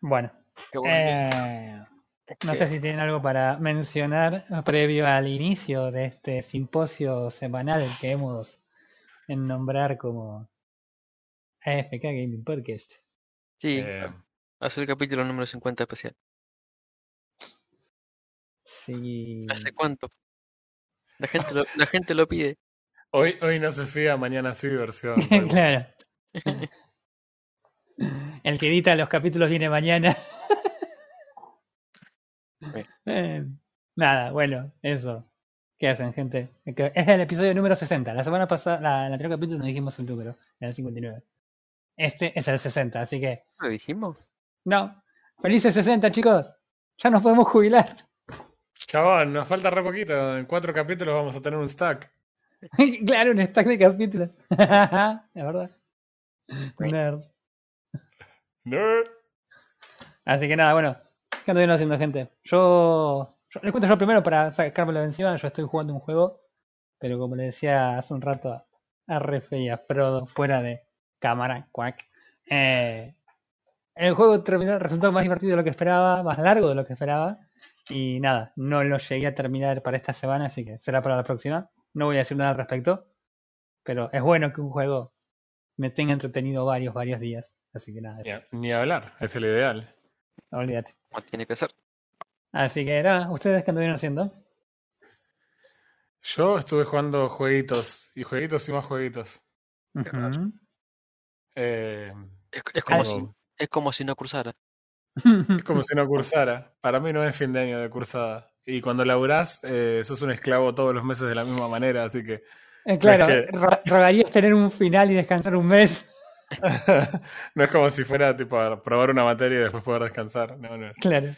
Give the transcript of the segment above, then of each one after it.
Bueno, eh, no sé si tienen algo para mencionar previo al inicio de este simposio semanal que hemos en nombrar como AFK Gaming Podcast. Sí, Eh, hace el capítulo número 50 especial. Sí. ¿Hace cuánto? La gente lo, la gente lo pide. hoy, hoy no se fía, mañana sí, versión. claro. El que edita los capítulos viene mañana. Eh, nada, bueno, eso. ¿Qué hacen, gente? Que Es el episodio número 60. La semana pasada, la, el anterior capítulo no dijimos el número, era el 59. Este es el 60, así que. ¿Lo dijimos? No. Felices 60, chicos. Ya nos podemos jubilar. Chabón, nos falta re poquito. En cuatro capítulos vamos a tener un stack. claro, un stack de capítulos. La verdad. Nerd. Nerd. Así que nada, bueno. ¿Qué ando haciendo, gente? Yo, yo- Les cuento yo primero para sacármelo de encima. Yo estoy jugando un juego. Pero como le decía hace un rato a, a Refe y a Frodo, fuera de cámara, cuac. eh, el juego terminó, resultó más divertido de lo que esperaba, más largo de lo que esperaba. Y nada, no lo llegué a terminar para esta semana, así que será para la próxima. No voy a decir nada al respecto. Pero es bueno que un juego me tenga entretenido varios, varios días. Así que nada, Ni, a- ni hablar, es el ideal. olvídate. Como tiene que ser. Así que nada, ¿ustedes qué anduvieron haciendo? Yo estuve jugando jueguitos y jueguitos y más jueguitos. Eh, Es, es como, Ah, si, es como si no cruzara. es como si no cursara. Para mí no es fin de año de cursada. Y cuando laburás, eh, sos un esclavo todos los meses de la misma manera, así que Eh, claro, Es que- rogarías tener un final y descansar un mes. no es como si fuera tipo a probar una materia y después poder descansar. No, no. Claro.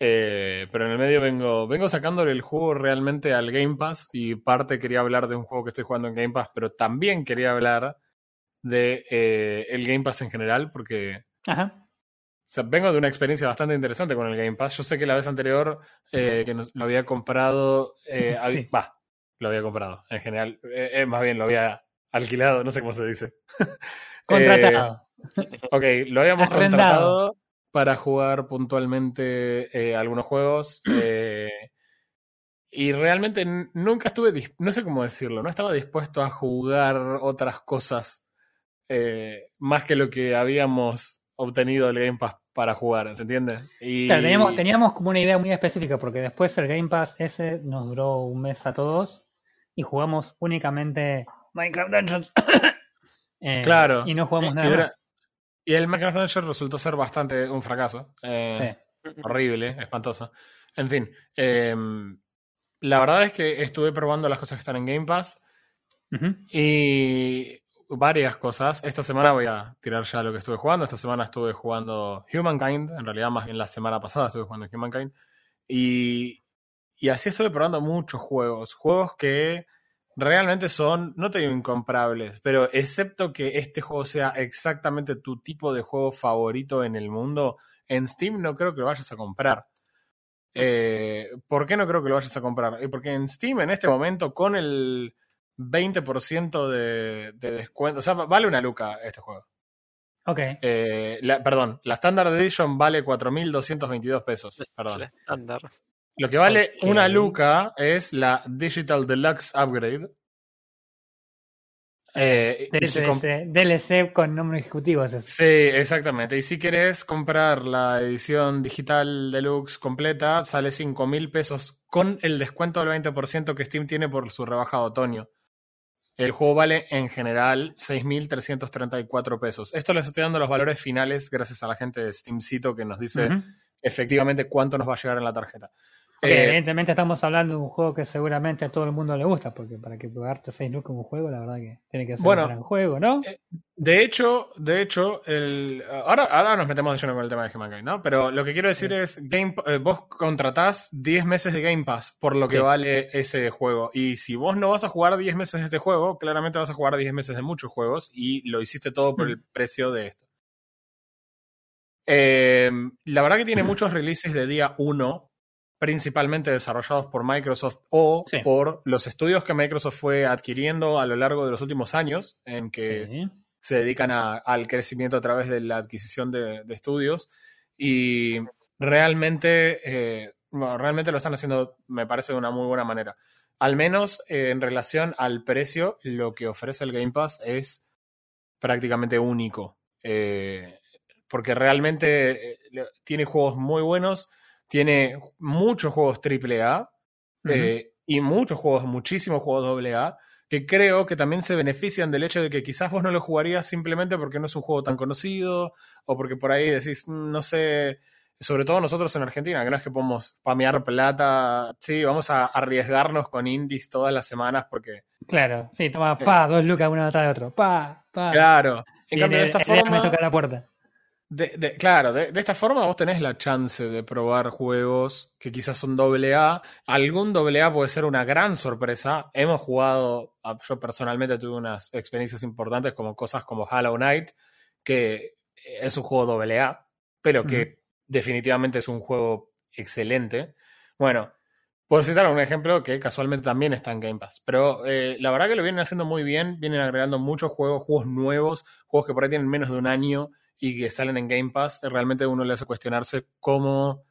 Eh, pero en el medio vengo, vengo sacándole el juego realmente al Game Pass y parte quería hablar de un juego que estoy jugando en Game Pass, pero también quería hablar de eh, el Game Pass en general porque Ajá. o sea, vengo de una experiencia bastante interesante con el Game Pass. Yo sé que la vez anterior eh, que nos- lo había comprado, eh, Sí. lo había comprado en general, eh, más bien lo había alquilado, no sé cómo se dice. Contratado. Ok, lo habíamos Arrendado. contratado para jugar puntualmente eh, algunos juegos. eh, y realmente nunca estuve, no sé cómo decirlo, no estaba dispuesto a jugar otras cosas eh, más que lo que habíamos obtenido del Game Pass para jugar, ¿se entiende? Y, Claro, teníamos, teníamos como una idea muy específica porque después el Game Pass ese nos duró un mes a todos y jugamos únicamente Minecraft Dungeons. Eh, Claro. Y no jugamos y nada era- más. y el Minecraft Dungeon resultó ser bastante un fracaso. eh, Sí. horrible, espantoso. En fin, eh, la verdad es que estuve probando las cosas que están en Game Pass y varias cosas. Esta semana voy a tirar ya lo que estuve jugando. Esta semana estuve jugando Humankind, en realidad más bien la semana pasada estuve jugando Humankind. Y, y así estuve probando muchos juegos, juegos que realmente son, no te digo incomprables, pero excepto que este juego sea exactamente tu tipo de juego favorito en el mundo, en Steam no creo que lo vayas a comprar. Eh, ¿Por qué no creo que lo vayas a comprar? Eh, Porque en Steam en este momento con el 20% de, de descuento, o sea, vale una luca este juego. Ok. Eh, la- perdón, la Standard Edition vale 4.222 pesos. Perdón. Estándar. Lo que vale una luca es la Digital Deluxe Upgrade. Eh, DLC, con nombre ejecutivo es. Sí, exactamente. Y si querés comprar la edición digital deluxe completa, sale 5 mil pesos con el descuento del 20% que Steam tiene por su rebaja de otoño. El juego vale en general 6.334 pesos. Esto les estoy dando los valores finales gracias a la gente de Steamcito que nos dice efectivamente cuánto nos va a llegar en la tarjeta. Eh, evidentemente estamos hablando de un juego que seguramente a todo el mundo le gusta, porque para que pagarte 6 lucas un juego, la verdad que tiene que ser Bueno, un gran juego, ¿no? eh, De hecho, de hecho, el, ahora, ahora nos metemos de lleno con el tema de Humankind, ¿no? Pero lo que quiero decir es, Game, eh, vos contratás 10 meses de Game Pass por lo que Sí. vale ese juego. Y si vos no vas a jugar 10 meses de este juego, claramente vas a jugar 10 meses de muchos juegos y lo hiciste todo por Mm. el precio de esto. Eh, la verdad que tiene muchos releases de día 1, principalmente desarrollados por Microsoft o Sí. por los estudios que Microsoft fue adquiriendo a lo largo de los últimos años, en que Sí. se dedican a- al crecimiento a través de la adquisición de, de estudios y realmente, eh, bueno, realmente lo están haciendo, me parece, de una muy buena manera. Al menos eh, en relación al precio, lo que ofrece el Game Pass es prácticamente único. Eh, porque realmente tiene juegos muy buenos, tiene muchos juegos AAA eh, y muchos juegos, muchísimos juegos AA, que creo que también se benefician del hecho de que quizás vos no lo jugarías simplemente porque no es un juego tan conocido o porque por ahí decís, "Mm, no sé, sobre todo nosotros en Argentina, que no es que podemos pamear plata, sí, vamos a arriesgarnos con indies todas las semanas porque, Claro, sí, toma, pa, dos lucas uno detrás de otro. Pa, pa. claro, en Y cambio de esta el día me forma... toca la puerta. De, de- claro, de, de esta forma vos tenés la chance de probar juegos que quizás son doble A. Algún doble A puede ser una gran sorpresa. Hemos jugado, ah, yo personalmente tuve unas experiencias importantes como cosas como Hollow Knight, que es un juego doble A, pero que definitivamente es un juego excelente. Bueno, puedo citar un ejemplo que casualmente también está en Game Pass, pero eh, la verdad que lo vienen haciendo muy bien, vienen agregando muchos juegos, juegos nuevos, juegos que por ahí tienen menos de un año y que salen en Game Pass, realmente uno le hace cuestionarse cómo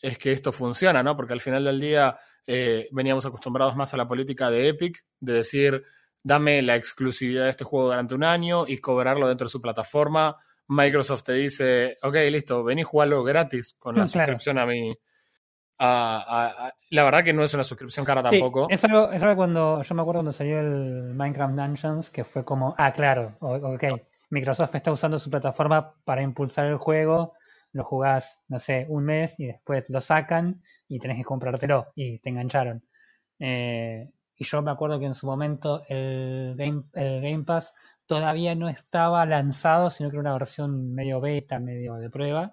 es que esto funciona, ¿no? Porque al final del día eh, veníamos acostumbrados más a la política de Epic, de decir, dame la exclusividad de este juego durante un año y cobrarlo dentro de su plataforma. Microsoft te dice, ok, listo, vení a jugarlo gratis con la claro. suscripción a mi... a- a- a- la verdad que no es una suscripción cara Sí, tampoco. es algo, es algo cuando, yo me acuerdo cuando salió el Minecraft Dungeons, que fue como, ah, claro, ok, Microsoft está usando su plataforma para impulsar el juego, lo jugás, no sé, un mes y después lo sacan y tenés que comprártelo y te engancharon. Eh, y yo me acuerdo que en su momento el Game, el Game Pass todavía no estaba lanzado, sino que era una versión medio beta, medio de prueba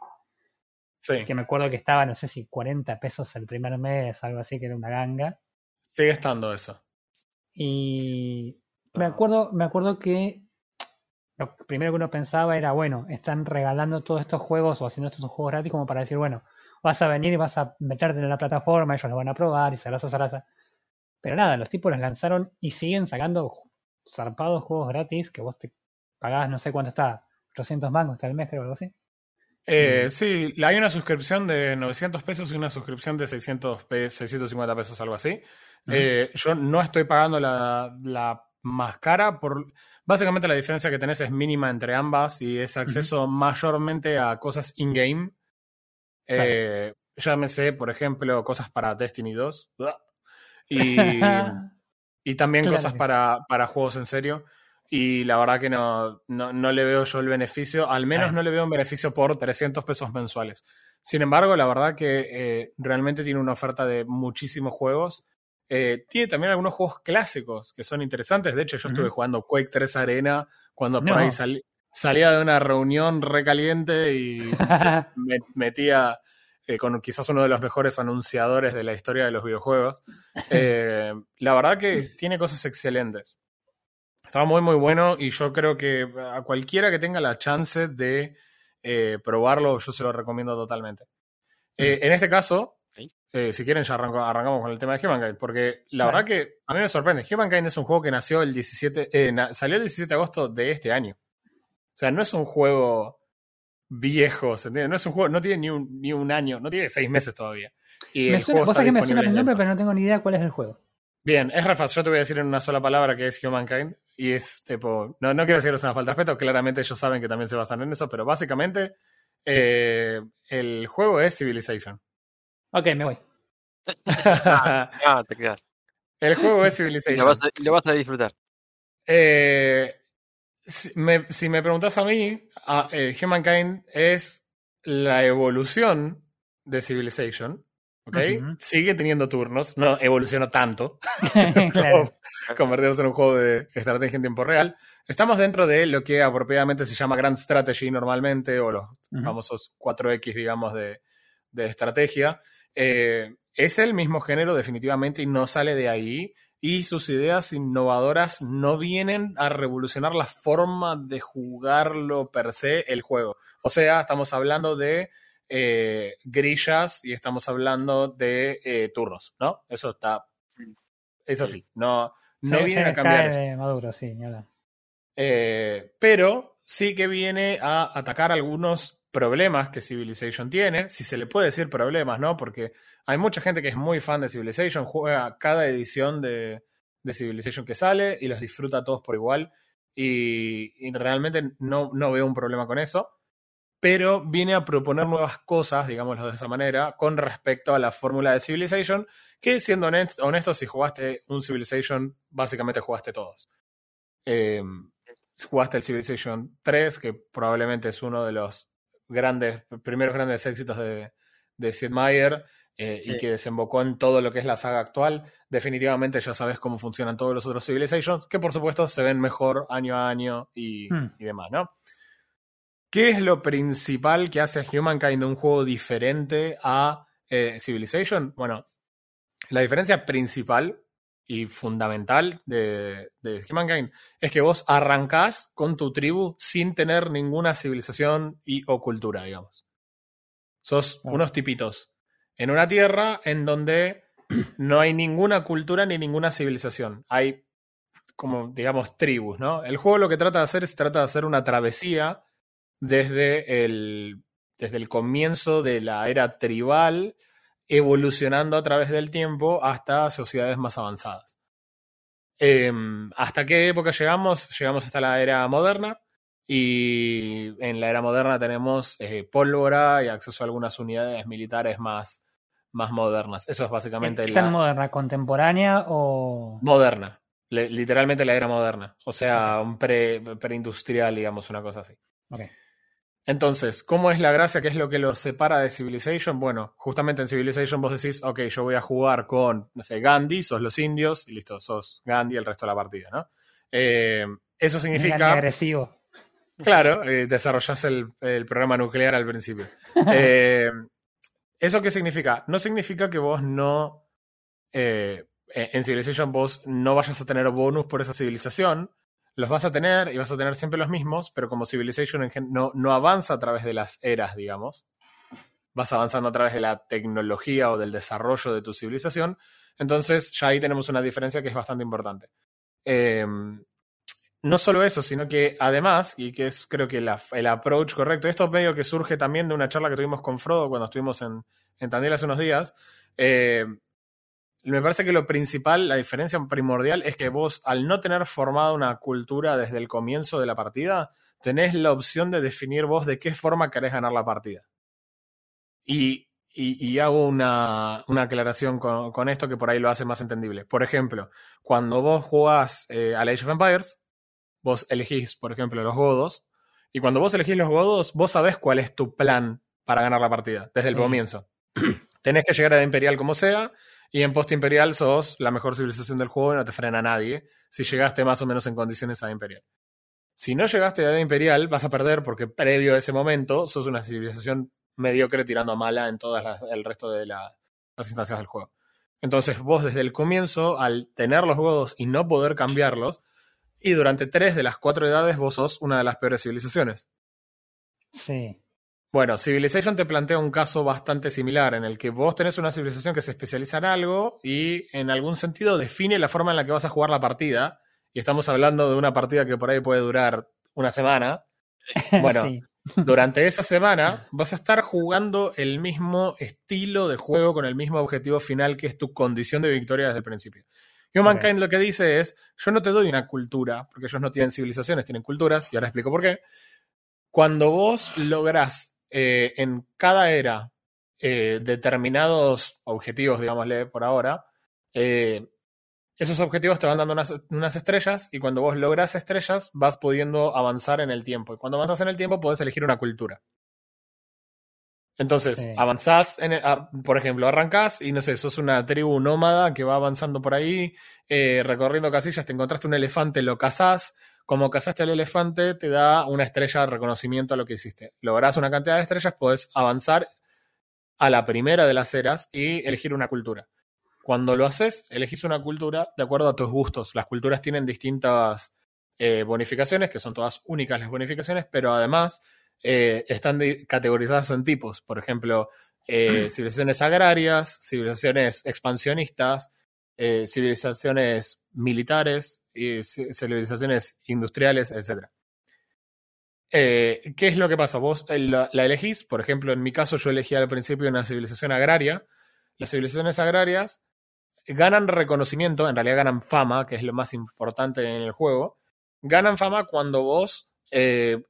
Sí, que me acuerdo que estaba, no sé si 40 pesos el primer mes, algo así, que era una ganga. sigue estando eso. Y me acuerdo, me acuerdo que lo primero que uno pensaba era, bueno, están regalando todos estos juegos o haciendo estos juegos gratis como para decir, bueno, vas a venir y vas a meterte en la plataforma, ellos lo van a probar y zaraza, zaraza. Pero nada, los tipos los lanzaron y siguen sacando zarpados juegos gratis que vos te pagabas, no sé cuánto está, 800 mangos está el mes, creo, algo así. Eh, Mm. sí, hay una suscripción de 900 pesos y una suscripción de 600 pe- 650 pesos, algo así. Ujú. Eh, yo no estoy pagando la, la más cara por... Básicamente la diferencia que tenés es mínima entre ambas y es acceso mayormente a cosas in-game. Eh, llámese, por ejemplo, cosas para Destiny 2. Y, y también Claro cosas para, para juegos en serio. Y la verdad que no, no, no le veo yo el beneficio, al menos Claro. no le veo un beneficio por 300 pesos mensuales. Sin embargo, la verdad que eh, realmente tiene una oferta de muchísimos juegos. Eh, tiene también algunos juegos clásicos que son interesantes. De hecho, yo estuve jugando Quake 3 Arena cuando por ahí salí- salía de una reunión recaliente y me metía eh, con quizás uno de los mejores anunciadores de la historia de los videojuegos. Eh, la verdad que tiene cosas excelentes. Estaba muy, muy bueno y yo creo que a cualquiera que tenga la chance de probarlo, yo se lo recomiendo totalmente. En este caso, Eh, si quieren ya arranco- arrancamos con el tema de Humankind, porque la Vale. verdad que a mí me sorprende. Humankind es un juego que nació el 17, eh, na- salió el 17 de agosto de este año. O sea, no es un juego viejo, ¿se entiende? No es un juego, no tiene ni un, ni un año, no tiene seis meses todavía. Y me el suena, juego vos está sabés que me suena el nombre, pero no tengo ni idea cuál es el juego. Bien, es re fácil. Yo te voy a decir en una sola palabra que es Humankind. Y es tipo. No, no quiero decirles una falta de respeto. Claramente ellos saben que también se basan en eso. Pero básicamente. eh, el juego es Civilization. Ok, me voy. Ah, te quedas. el juego es Civilization. lo vas a, lo vas a disfrutar. Eh, si, me, si me preguntas a mí, a- eh, Humankind es la evolución de Civilization. ¿Ok? Sigue teniendo turnos. No evolucionó tanto. claro. como convertirnos en un juego de estrategia en tiempo real. Estamos dentro de lo que apropiadamente se llama Grand Strategy normalmente, o los famosos 4X, digamos, de, de estrategia. Eh, es el mismo género definitivamente y no sale de ahí. Y sus ideas innovadoras no vienen a revolucionar la forma de jugarlo per se el juego. O sea, estamos hablando de eh, grillas y estamos hablando de eh, turnos, ¿no? Eso está. Es así. No, no Se- vienen se a cambiar cae eso. de Maduro, sí. Eh, pero sí que viene a atacar algunos problemas que Civilization tiene, si se le puede decir problemas, ¿no? Porque hay mucha gente que es muy fan de Civilization, juega cada edición de, Civilization que sale y los disfruta todos por igual. Y, realmente no, no veo un problema con eso pero viene a proponer nuevas cosas, digámoslo de esa manera, con respecto a la fórmula de Civilization, que siendo honesto, si jugaste un Civilization, básicamente jugaste todos. Eh, jugaste el Civilization 3, que probablemente es uno de los grandes, primeros grandes éxitos de, de Sid Meier, eh, y que desembocó en todo lo que es la saga actual. Definitivamente ya sabes cómo funcionan todos los otros Civilizations, que por supuesto se ven mejor año a año y, Hmm. y demás, ¿no? ¿Qué es lo principal que hace a Humankind un juego diferente a eh, Civilization? Bueno, la diferencia principal y fundamental de, de Humankind es que vos arrancás con tu tribu sin tener ninguna civilización y, o cultura, digamos. Sos unos tipitos en una tierra en donde no hay ninguna cultura ni ninguna civilización. Hay como, digamos, tribus, ¿no? El juego lo que trata de hacer es trata de hacer una travesía desde el, desde el comienzo de la era tribal, evolucionando a través del tiempo hasta sociedades más avanzadas. Em, ¿Hasta qué época llegamos? Llegamos hasta la era moderna y en la era moderna tenemos eh, pólvora y acceso a algunas unidades militares más, más modernas. Eso es básicamente ¿Qué la tan moderna? ¿Contemporánea o...? moderna. Le- literalmente la era moderna. O sea, un pre, preindustrial, digamos, una cosa así. Entonces, ¿cómo es la gracia? ¿Qué es lo que lo separa de Civilization? Bueno, justamente en Civilization vos decís, ok, yo voy a jugar con, no sé, Gandhi, sos los indios, y listo, sos Gandhi el resto de la partida, ¿no? Eh, eso Gandhi significa, agresivo. claro, eh, desarrollás el, el programa nuclear al principio. Eh, ¿Eso qué significa? No significa que vos no, eh, en Civilization vos no vayas a tener bonus por esa civilización, los vas a tener y vas a tener siempre los mismos, pero como Civilization no, no avanza a través de las eras, digamos, vas avanzando a través de la tecnología o del desarrollo de tu civilización, entonces ya ahí tenemos una diferencia que es bastante importante. Eh, no solo eso, sino que además, y que es creo que el approach correcto, esto medio que surge también de una charla que tuvimos con Frodo cuando estuvimos en, en Tandil hace unos días, eh, me parece que lo principal, la diferencia primordial es que vos, al no tener formada una cultura desde el comienzo de la partida, tenés la opción de definir vos de qué forma querés ganar la partida. Y, y- y hago una, una aclaración con, con esto que por ahí lo hace más entendible. Por ejemplo, cuando vos jugás eh, a la Age of Empires, vos elegís, por ejemplo, los godos, y cuando vos elegís los godos, vos sabés cuál es tu plan para ganar la partida, desde el comienzo. Tenés que llegar a Imperial como sea, y en Post Imperial sos la mejor civilización del juego y no te frena nadie si llegaste más o menos en condiciones a Imperial. Si no llegaste a Edad Imperial, vas a perder porque previo a ese momento sos una civilización mediocre tirando a mala en las- el resto de la- las instancias del juego. Entonces vos desde el comienzo, al tener los godos y no poder cambiarlos, y durante tres de las cuatro edades vos sos una de las peores civilizaciones. Sí. Bueno, Civilization te plantea un caso bastante similar en el que vos tenés una civilización que se especializa en algo y en algún sentido define la forma en la que vas a jugar la partida. Y estamos hablando de una partida que por ahí puede durar una semana. Bueno, Sí. durante esa semana vas a estar jugando el mismo estilo de juego con el mismo objetivo final que es tu condición de victoria desde el principio. Humankind lo que dice es, yo no te doy una cultura, porque ellos no tienen civilizaciones, tienen culturas, y ahora explico por qué. Cuando vos lográs eh, en cada era eh, determinados objetivos, digámosle por ahora, eh, esos objetivos te van dando unas, unas estrellas y cuando vos logras estrellas vas pudiendo avanzar en el tiempo. Y cuando avanzas en el tiempo podés elegir una cultura. Entonces, Sí. avanzás, en el- por ejemplo, arrancás y no sé, sos una tribu nómada que va avanzando por ahí, eh, recorriendo casillas, te encontraste un elefante, lo cazás. Como cazaste al elefante, te da una estrella de reconocimiento a lo que hiciste. Lográs una cantidad de estrellas, podés avanzar a la primera de las eras y elegir una cultura. Cuando lo haces, elegís una cultura de acuerdo a tus gustos. Las culturas tienen distintas eh, bonificaciones, que son todas únicas las bonificaciones, pero además eh, están categorizadas en tipos. Por ejemplo, eh, civilizaciones agrarias, civilizaciones expansionistas, civilizaciones militares y ci- civilizaciones industriales, etc. Eh, ¿Qué es lo que pasa? Vos eh, la, la elegís, por ejemplo, en mi caso yo elegí al principio una civilización agraria. Las civilizaciones agrarias ganan reconocimiento, en realidad ganan fama, que es lo más importante en el juego. Ganan fama cuando vos eh,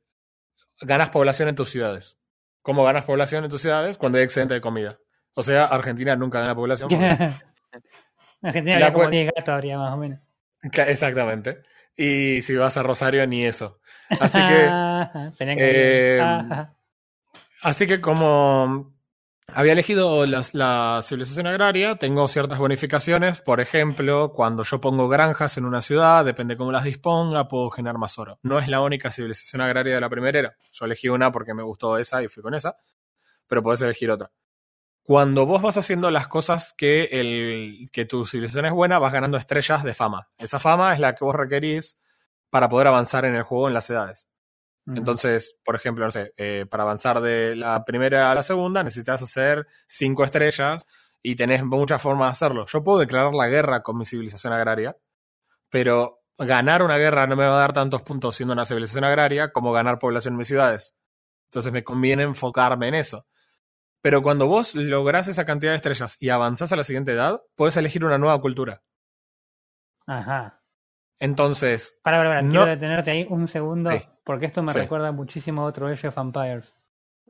ganas población en tus ciudades. ¿Cómo ganas población en tus ciudades? Cuando hay excedente de comida. O sea, Argentina nunca gana población. porque- Argentina La como cue- 10 gatos, habría más o menos. Exactamente. Y si vas a Rosario, ni eso. Así que, eh, así que como había elegido las- la civilización agraria, tengo ciertas bonificaciones. Por ejemplo, cuando yo pongo granjas en una ciudad, depende cómo las disponga, puedo generar más oro. No es la única civilización agraria de la primera era. Yo elegí una porque me gustó esa y fui con esa, pero podés elegir otra. Cuando vos vas haciendo las cosas que, el, que tu civilización es buena, vas ganando estrellas de fama. Esa fama es la que vos requerís para poder avanzar en el juego en las edades. Entonces, por ejemplo, no sé, eh, para avanzar de la primera a la segunda necesitas hacer cinco estrellas y tenés muchas formas de hacerlo. Yo puedo declarar la guerra con mi civilización agraria, pero ganar una guerra no me va a dar tantos puntos siendo una civilización agraria como ganar población en mis ciudades. Entonces me conviene enfocarme en eso. Pero cuando vos lográs esa cantidad de estrellas y avanzás a la siguiente edad, puedes elegir una nueva cultura. Ajá. Entonces, Para, para, para, No- quiero detenerte ahí un segundo, Sí. porque esto me Sí. recuerda muchísimo a otro Age of Empires.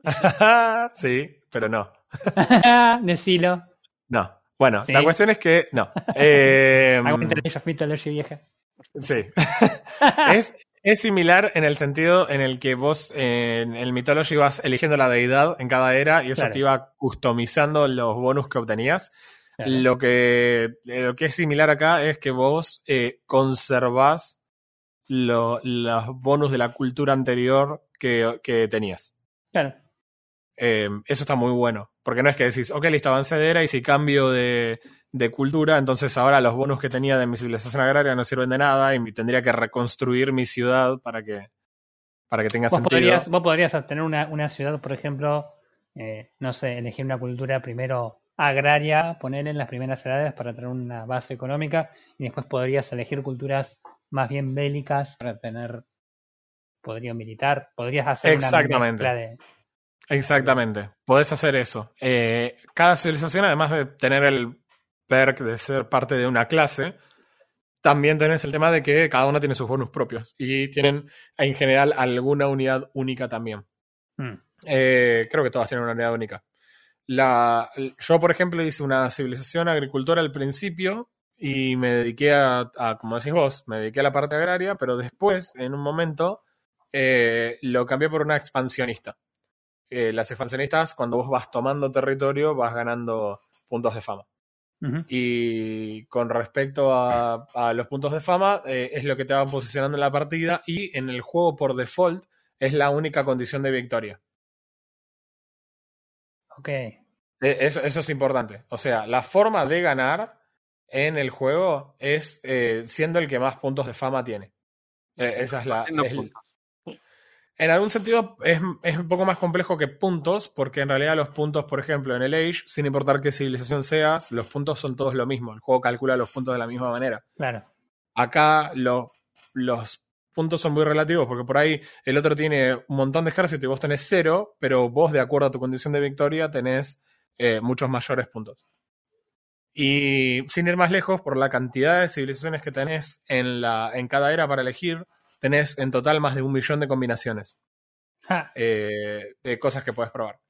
sí, pero no. Decilo. No. Bueno, Sí. la cuestión es que no. Eh, of Mythology vieja. sí. es, es similar en el sentido en el que vos eh, en el Mythology vas eligiendo la deidad en cada era y eso Claro. te iba customizando los bonus que obtenías. Claro. Lo, que, eh, lo que es similar acá es que vos eh, conservás lo- los bonus de la cultura anterior que, que tenías. Claro. Eh, eso está muy bueno. Porque no es que decís, ok, listo, avancé de era y si cambio de, de cultura, entonces ahora los bonus que tenía de mi civilización agraria no sirven de nada y tendría que reconstruir mi ciudad para que, para que tenga Vos sentido. podrías, vos podrías tener una, una ciudad, por ejemplo, eh, no sé, elegir una cultura primero agraria, ponerle en las primeras edades para tener una base económica y después podrías elegir culturas más bien bélicas para tener poderío militar. Podrías hacer Exactamente. una de... Exactamente. Podés hacer eso. Eh, cada civilización, además de tener el perk de ser parte de una clase, también tenés el tema de que cada uno tiene sus bonus propios y tienen en general alguna unidad única también. Mm, Eh, creo que todas tienen una unidad única. La, yo, por ejemplo, hice una civilización agricultora al principio y me dediqué a, a, como decís vos, me dediqué a la parte agraria, pero después, en un momento, eh, lo cambié por una expansionista. Eh, las expansionistas, cuando vos vas tomando territorio, vas ganando puntos de fama. Y con respecto a, a los puntos de fama, eh, es lo que te va posicionando en la partida y en el juego por default es la única condición de victoria. Ok. Eh, Eso, eso es importante. O sea, la forma de ganar en el juego es eh, siendo el que más puntos de fama tiene. Eh, esa es la. Haciendo es- puntos. En algún sentido es, es un poco más complejo que puntos, porque en realidad los puntos, por ejemplo, en el Age, sin importar qué civilización seas, los puntos son todos lo mismo. El juego calcula los puntos de la misma manera. Claro. Acá lo- los puntos son muy relativos, porque por ahí el otro tiene un montón de ejército y vos tenés cero, pero vos, de acuerdo a tu condición de victoria, tenés eh, muchos mayores puntos. Y sin ir más lejos, por la cantidad de civilizaciones que tenés en, la, en cada era para elegir, tenés en total más de un millón de combinaciones Ja. eh, de cosas que puedes probar.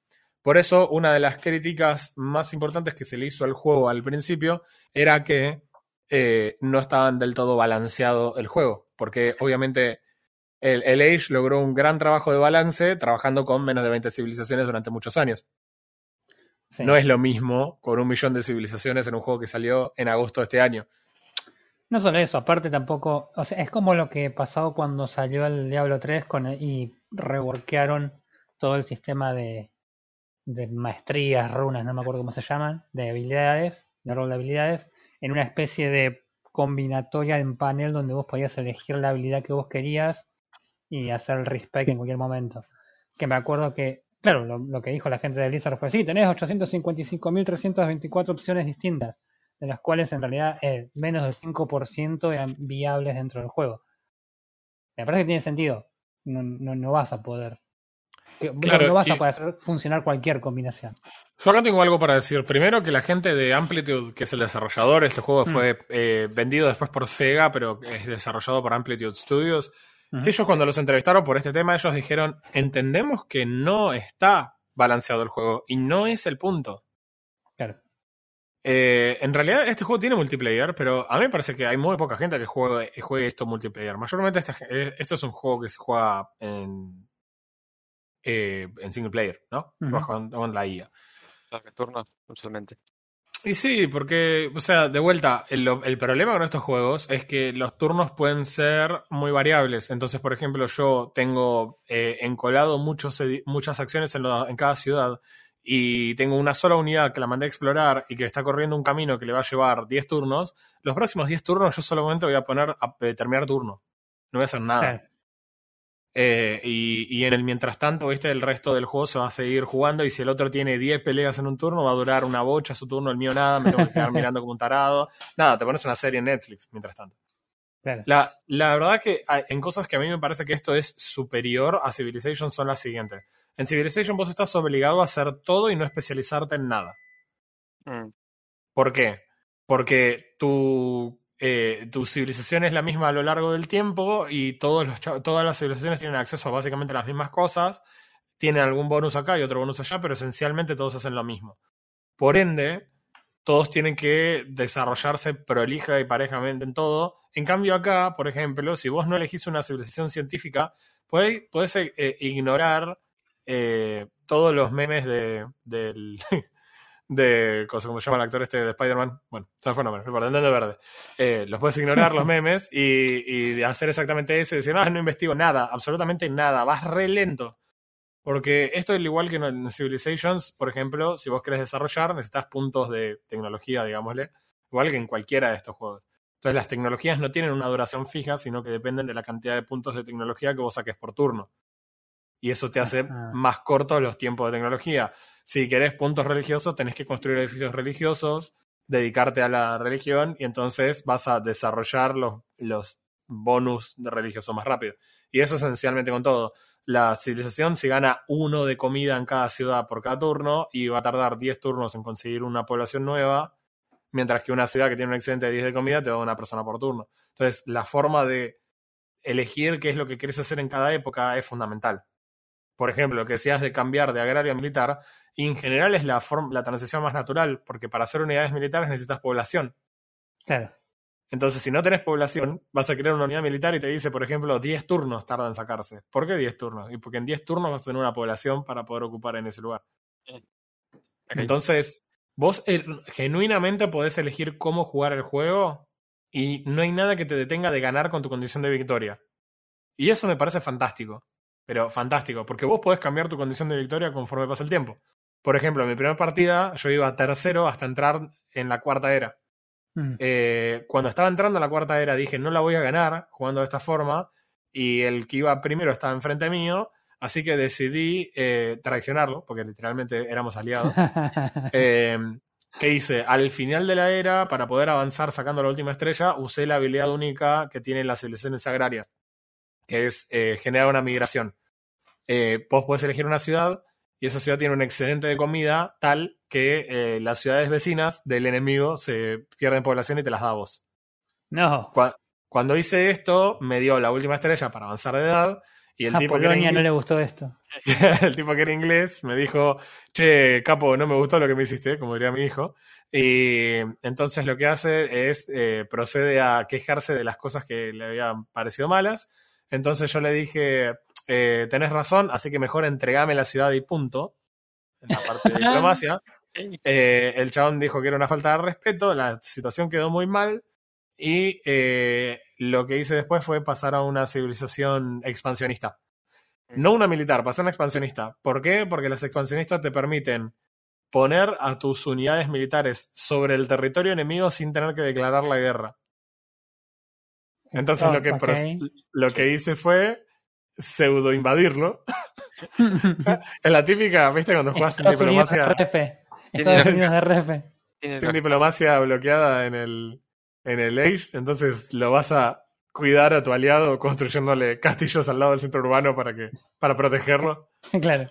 Por eso, una de las críticas más importantes que se le hizo al juego al principio era que eh, no estaban del todo balanceado el juego, porque obviamente el, el Age logró un gran trabajo de balance trabajando con menos de 20 civilizaciones durante muchos años. Sí. No es lo mismo con un millón de civilizaciones en un juego que salió en agosto de este año. No solo eso, aparte tampoco, o sea, es como lo que pasó cuando salió el Diablo 3 con el- y reworkearon todo el sistema de, de maestrías, runas, no me acuerdo cómo se llaman, de habilidades, de rol de habilidades, en una especie de combinatoria en panel donde vos podías elegir la habilidad que vos querías y hacer el respec en cualquier momento. Que me acuerdo que, claro, lo, lo que dijo la gente de Blizzard fue, sí, tenés 855.324 opciones distintas. De las cuales en realidad eh, menos del 5% eran viables dentro del juego. Me parece que tiene sentido. No, no, no vas a poder. que- no- Claro, no vas y- a poder hacer funcionar cualquier combinación. Yo acá tengo algo para decir. Primero que la gente de Amplitude, que es el desarrollador, este juego Mm. fue eh, vendido después por Sega, pero es desarrollado por Amplitude Studios. Ellos cuando los entrevistaron por este tema, ellos dijeron, entendemos que no está balanceado el juego y no es el punto. Eh, en realidad este juego tiene multiplayer, pero a mí me parece que hay muy poca gente que juegue, juegue esto multiplayer. Mayormente esta eh, esto es un juego que se juega en, eh, en single player, ¿no? Jugando con la IA. Los turnos, usualmente. Y sí, porque, o sea, de vuelta, el, el problema con estos juegos es que los turnos pueden ser muy variables. Entonces, por ejemplo, yo tengo eh, encolado muchos, muchas acciones en, lo- en cada ciudad y tengo una sola unidad que la mandé a explorar y que está corriendo un camino que le va a llevar 10 turnos. Los próximos 10 turnos yo solamente voy a poner a eh, terminar turno. No voy a hacer nada. Eh, y, y en el mientras tanto, ¿viste? El resto del juego se va a seguir jugando y si el otro tiene 10 peleas en un turno, va a durar una bocha su turno, el mío nada, me tengo que quedar mirando como un tarado. Nada, te pones una serie en Netflix mientras tanto. claro. La, la verdad que hay- en cosas que a mí me parece que esto es superior a Civilization son las siguientes. En Civilization vos estás obligado a hacer todo y no especializarte en nada. Mm. ¿Por qué? Porque tu, eh, tu civilización es la misma a lo largo del tiempo y todos los, todas las civilizaciones tienen acceso a básicamente las mismas cosas, tienen algún bonus acá y otro bonus allá, pero esencialmente todos hacen lo mismo. Por ende, todos tienen que desarrollarse prolija y parejamente en todo. En cambio acá, por ejemplo, si vos no elegís una civilización científica, podés, podés, eh, ignorar eh, todos los memes de, del, de, como se llama el actor este de Spider-Man, bueno, me fue el no Duende verde. Eh, los puedes ignorar los memes y, y hacer exactamente eso y decir, ah, no investigo nada, absolutamente nada, vas re lento. Porque esto es igual que en Civilizations, por ejemplo, si vos querés desarrollar, necesitas puntos de tecnología, digámosle, igual que en cualquiera de estos juegos. Entonces las tecnologías no tienen una duración fija, sino que dependen de la cantidad de puntos de tecnología que vos saques por turno. Y eso te hace Ajá. más cortos los tiempos de tecnología. Si querés puntos religiosos, tenés que construir edificios religiosos, dedicarte a la religión y entonces vas a desarrollar los, los bonus de religioso más rápido. Y eso esencialmente con todo. La civilización si gana uno de comida en cada ciudad por cada turno y va a tardar 10 turnos en conseguir una población nueva, mientras que una ciudad que tiene un excedente de 10 de comida te va a dar una persona por turno. Entonces, la forma de elegir qué es lo que quieres hacer en cada época es fundamental. Por ejemplo, que si has de cambiar de agrario a militar, y en general es la, la transición más natural, porque para hacer unidades militares necesitas población. Claro. Entonces, si no tenés población, vas a crear una unidad militar y te dice, por ejemplo, 10 turnos tardan en sacarse. ¿Por qué 10 turnos? Y porque en 10 turnos vas a tener una población para poder ocupar en ese lugar. Entonces, vos eh, genuinamente podés elegir cómo jugar el juego y no hay nada que te detenga de ganar con tu condición de victoria. Y eso me parece fantástico. Pero fantástico, porque vos podés cambiar tu condición de victoria conforme pasa el tiempo. Por ejemplo, en mi primera partida yo iba tercero hasta entrar en la cuarta era. Mm. Eh, cuando estaba entrando en la cuarta era dije, no la voy a ganar jugando de esta forma. Y el que iba primero estaba enfrente mío. Así que decidí eh, traicionarlo, porque literalmente éramos aliados. Eh, ¿Qué hice? Al final de la era, para poder avanzar sacando la última estrella, usé la habilidad única que tienen las civilizaciones agrarias, que es eh, generar una migración. Eh, vos podés elegir una ciudad y esa ciudad tiene un excedente de comida tal que eh, las ciudades vecinas del enemigo se pierden población y te las da a vos. no. Cua- Cuando hice esto, me dio la última estrella para avanzar de edad y el a tipo que era Polonia no inglés- le gustó esto. el tipo que era inglés me dijo, che, capo, no me gustó lo que me hiciste, como diría mi hijo. Y entonces lo que hace es, eh, procede a quejarse de las cosas que le habían parecido malas. Entonces yo le dije, eh, tenés razón, así que mejor entregame la ciudad y punto. En la parte de diplomacia. Eh, el chabón dijo que era una falta de respeto, la situación quedó muy mal. Y eh, lo que hice después fue pasar a una civilización expansionista. No una militar, pasar a una expansionista. ¿Por qué? Porque las expansionistas te permiten poner a tus unidades militares sobre el territorio enemigo sin tener que declarar la guerra. Entonces Oh, lo, que lo que hice fue pseudo invadirlo. Es la típica, ¿viste? Cuando juegas en Estados Unidos de diplomacia. RF. Estados Unidos de RF. Sin diplomacia bloqueada en el, en el Age, entonces lo vas a cuidar a tu aliado construyéndole castillos al lado del centro urbano para que para protegerlo. claro.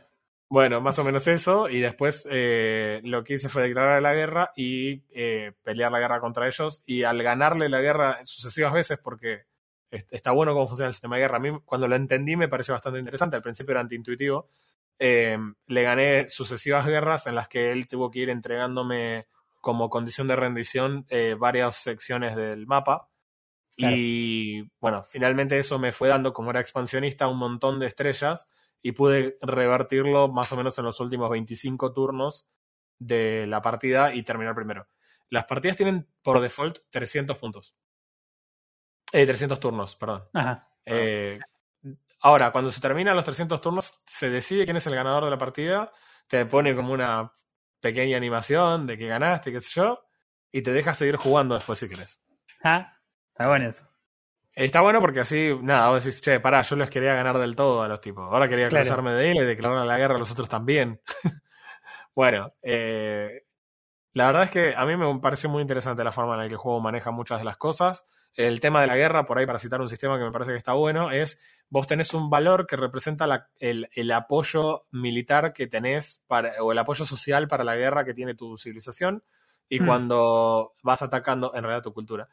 Bueno, más o menos eso, y después eh, lo que hice fue declarar la guerra y eh, pelear la guerra contra ellos, y al ganarle la guerra sucesivas veces, porque est- está bueno cómo funciona el sistema de guerra, a mí cuando lo entendí me pareció bastante interesante, al principio era antiintuitivo, eh, le gané sucesivas guerras en las que él tuvo que ir entregándome como condición de rendición eh, varias secciones del mapa. Claro. Y bueno, finalmente eso me fue dando, como era expansionista, un montón de estrellas y pude revertirlo más o menos en los últimos 25 turnos de la partida y terminar primero. Las partidas tienen por default 300 puntos. Eh, 300 turnos, perdón. Ajá. Eh, ahora, cuando se terminan los 300 turnos, se decide quién es el ganador de la partida, te pone como una pequeña animación de que ganaste, qué sé yo, y te deja seguir jugando después si querés. Ah, está bueno eso. Está bueno porque así, nada, vos decís, che, pará, yo les quería ganar del todo a los tipos. Ahora quería Claro. cruzarme de él y declarar la guerra a los otros también. bueno, eh, la verdad es que a mí me pareció muy interesante la forma en la que el juego maneja muchas de las cosas. El tema de la guerra, por ahí para citar un sistema que me parece que está bueno, es vos tenés un valor que representa la- el, el apoyo militar que tenés para, o el apoyo social para la guerra que tiene tu civilización. Y Mm. cuando vas atacando, en realidad tu cultura,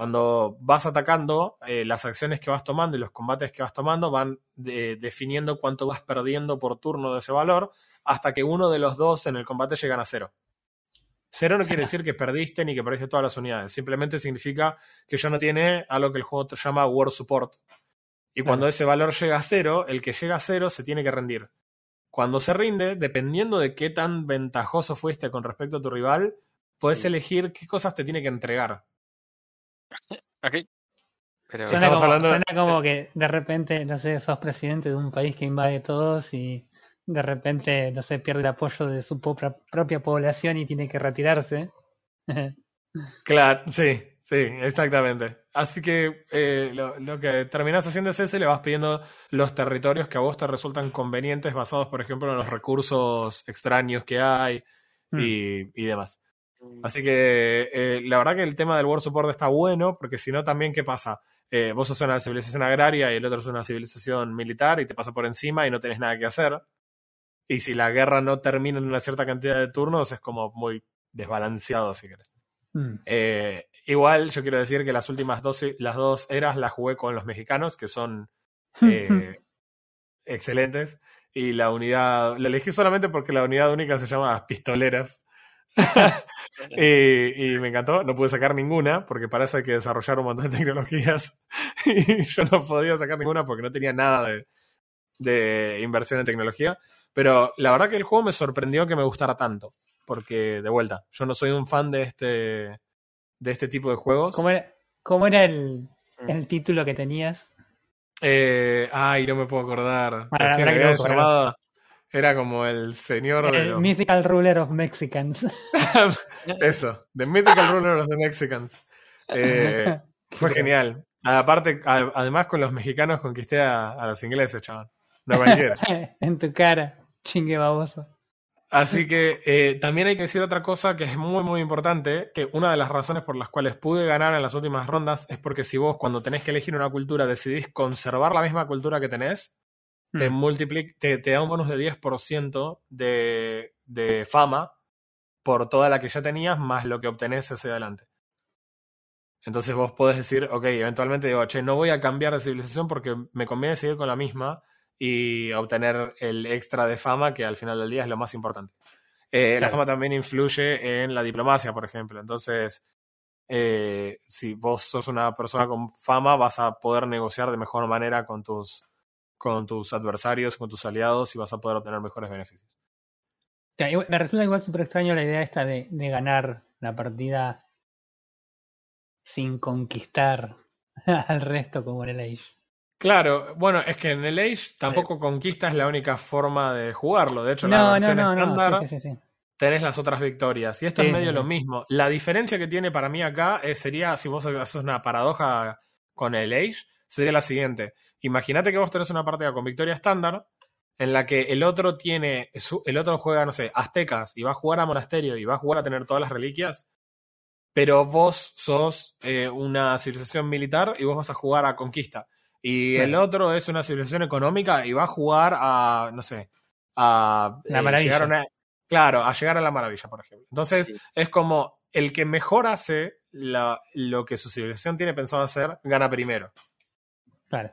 cuando vas atacando, eh, las acciones que vas tomando y los combates que vas tomando van de- definiendo cuánto vas perdiendo por turno de ese valor hasta que uno de los dos en el combate llegan a cero. Cero no quiere decir que perdiste ni que perdiste todas las unidades. Simplemente significa que ya no tiene algo que el juego te llama War Support. Y cuando ese valor llega a cero, el que llega a cero se tiene que rendir. Cuando se rinde, dependiendo de qué tan ventajoso fuiste con respecto a tu rival, puedes Sí. elegir qué cosas te tiene que entregar. Ok. Pero Suena Estamos como, hablando- suena como que de repente, no sé, sos presidente de un país que invade todos y de repente, no sé, pierde el apoyo de su propia, propia población y tiene que retirarse. Claro, sí, sí, exactamente. Así que eh, lo, lo que terminas haciendo es eso y le vas pidiendo los territorios que a vos te resultan convenientes basados, por ejemplo, en los recursos extraños que hay y, y demás. Así que eh, la verdad que el tema del War Support está bueno, porque si no, también, ¿qué pasa? Eh, vos sos una civilización agraria y el otro es una civilización militar y te pasa por encima y no tenés nada que hacer. Y si la guerra no termina en una cierta cantidad de turnos, es como muy desbalanceado, si querés. Mm. Eh, igual, yo quiero decir que las últimas dos, las dos eras las jugué con los mexicanos, que son excelentes. Y la unidad, la elegí solamente porque la unidad única se llama Pistoleras. y, y me encantó, no pude sacar ninguna, porque para eso hay que desarrollar un montón de tecnologías. y yo no podía sacar ninguna porque no tenía nada de, de inversión en tecnología. Pero la verdad que el juego me sorprendió que me gustara tanto. Porque, de vuelta, yo no soy un fan de este, de este tipo de juegos. ¿Cómo era, cómo era el, el título que tenías? Eh, ay, no me puedo acordar. Ah, Recién habrá que llamado- Era como el señor de El los- Mythical Ruler of Mexicans. Eso, The Mythical Ruler of the Mexicans. Eh, fue genial. Aparte, además con los mexicanos conquisté a, a los ingleses, chaval. No cualquiera. en tu cara, chingue baboso. Así que eh, también hay que decir otra cosa que es muy, muy importante, que una de las razones por las cuales pude ganar en las últimas rondas es porque si vos cuando tenés que elegir una cultura decidís conservar la misma cultura que tenés, te, Mm. multipli- te, te da un bonus de 10% de, de fama por toda la que ya tenías más lo que obtenés hacia adelante. Entonces vos podés decir, ok, eventualmente digo, che, no voy a cambiar de civilización porque me conviene seguir con la misma y obtener el extra de fama que al final del día es lo más importante. Eh, La fama también influye en la diplomacia, por ejemplo. Entonces, eh, si vos sos una persona con fama, vas a poder negociar de mejor manera con tus, con tus adversarios, con tus aliados y vas a poder obtener mejores beneficios. Me resulta igual súper extraño la idea esta de, de ganar la partida sin conquistar al resto como en el Age. Claro, bueno, es que en el Age tampoco conquista es la única forma de jugarlo. De hecho, en la No, no, no, estándar no, sí, sí, sí, sí. tenés las otras victorias. Y esto es medio lo mismo. La diferencia que tiene para mí acá es- sería, si vos haces una paradoja con el Age, sería la siguiente. Imagínate que vos tenés una partida con victoria estándar, en la que el otro tiene, el otro juega, no sé, aztecas y va a jugar a monasterio y va a jugar a tener todas las reliquias, pero vos sos eh, una civilización militar y vos vas a jugar a conquista. Y el otro es una civilización económica y va a jugar a, no sé, a La eh, maravilla. llegar a una- claro, a llegar a la maravilla, por ejemplo. Entonces, Sí. es como el que mejor hace la- lo que su civilización tiene pensado hacer, gana primero. Claro.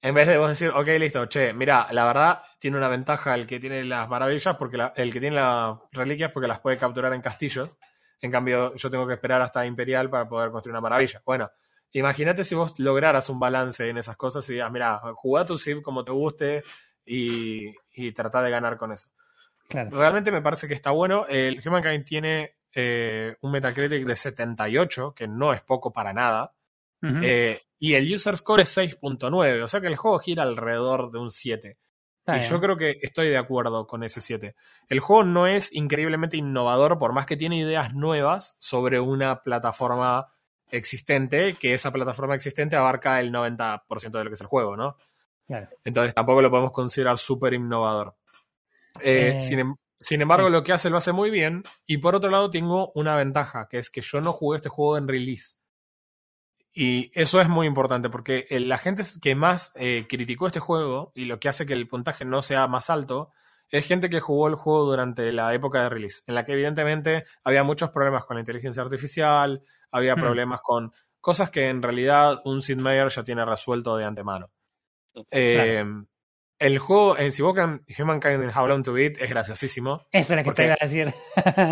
En vez de vos decir, ok, listo, che, mira, la verdad tiene una ventaja el que tiene las maravillas, porque la- el que tiene las reliquias, porque las puede capturar en castillos. En cambio, yo tengo que esperar hasta Imperial para poder construir una maravilla. Bueno, imagínate si vos lograras un balance en esas cosas y digas, mira, jugá tu Civ como te guste y, y tratá de ganar con eso. Claro. Realmente me parece que está bueno. El Humankind tiene eh, un Metacritic de 78, que no es poco para nada. Eh, y el user score es 6.9, o sea que el juego gira alrededor de un 7. Está y bien. yo creo que estoy de acuerdo con ese 7. El juego no es increíblemente innovador, por más que tiene ideas nuevas sobre una plataforma existente, que esa plataforma existente abarca el 90% de lo que es el juego, ¿no? Claro. Entonces tampoco lo podemos considerar súper innovador. Eh, Eh, sin, em- sin embargo, sí. lo que hace lo hace muy bien. Y por otro lado, tengo una ventaja, que es que yo no jugué este juego en release. Y eso es muy importante porque eh, la gente que más eh, criticó este juego y lo que hace que el puntaje no sea más alto es gente que jugó el juego durante la época de release, en la que evidentemente había muchos problemas con la inteligencia artificial, había Hmm. problemas con cosas que en realidad un Sid Meier ya tiene resuelto de antemano. Eh, El juego en si buscan Humankind in How Long to Beat es graciosísimo. Eso es lo que te iba a decir.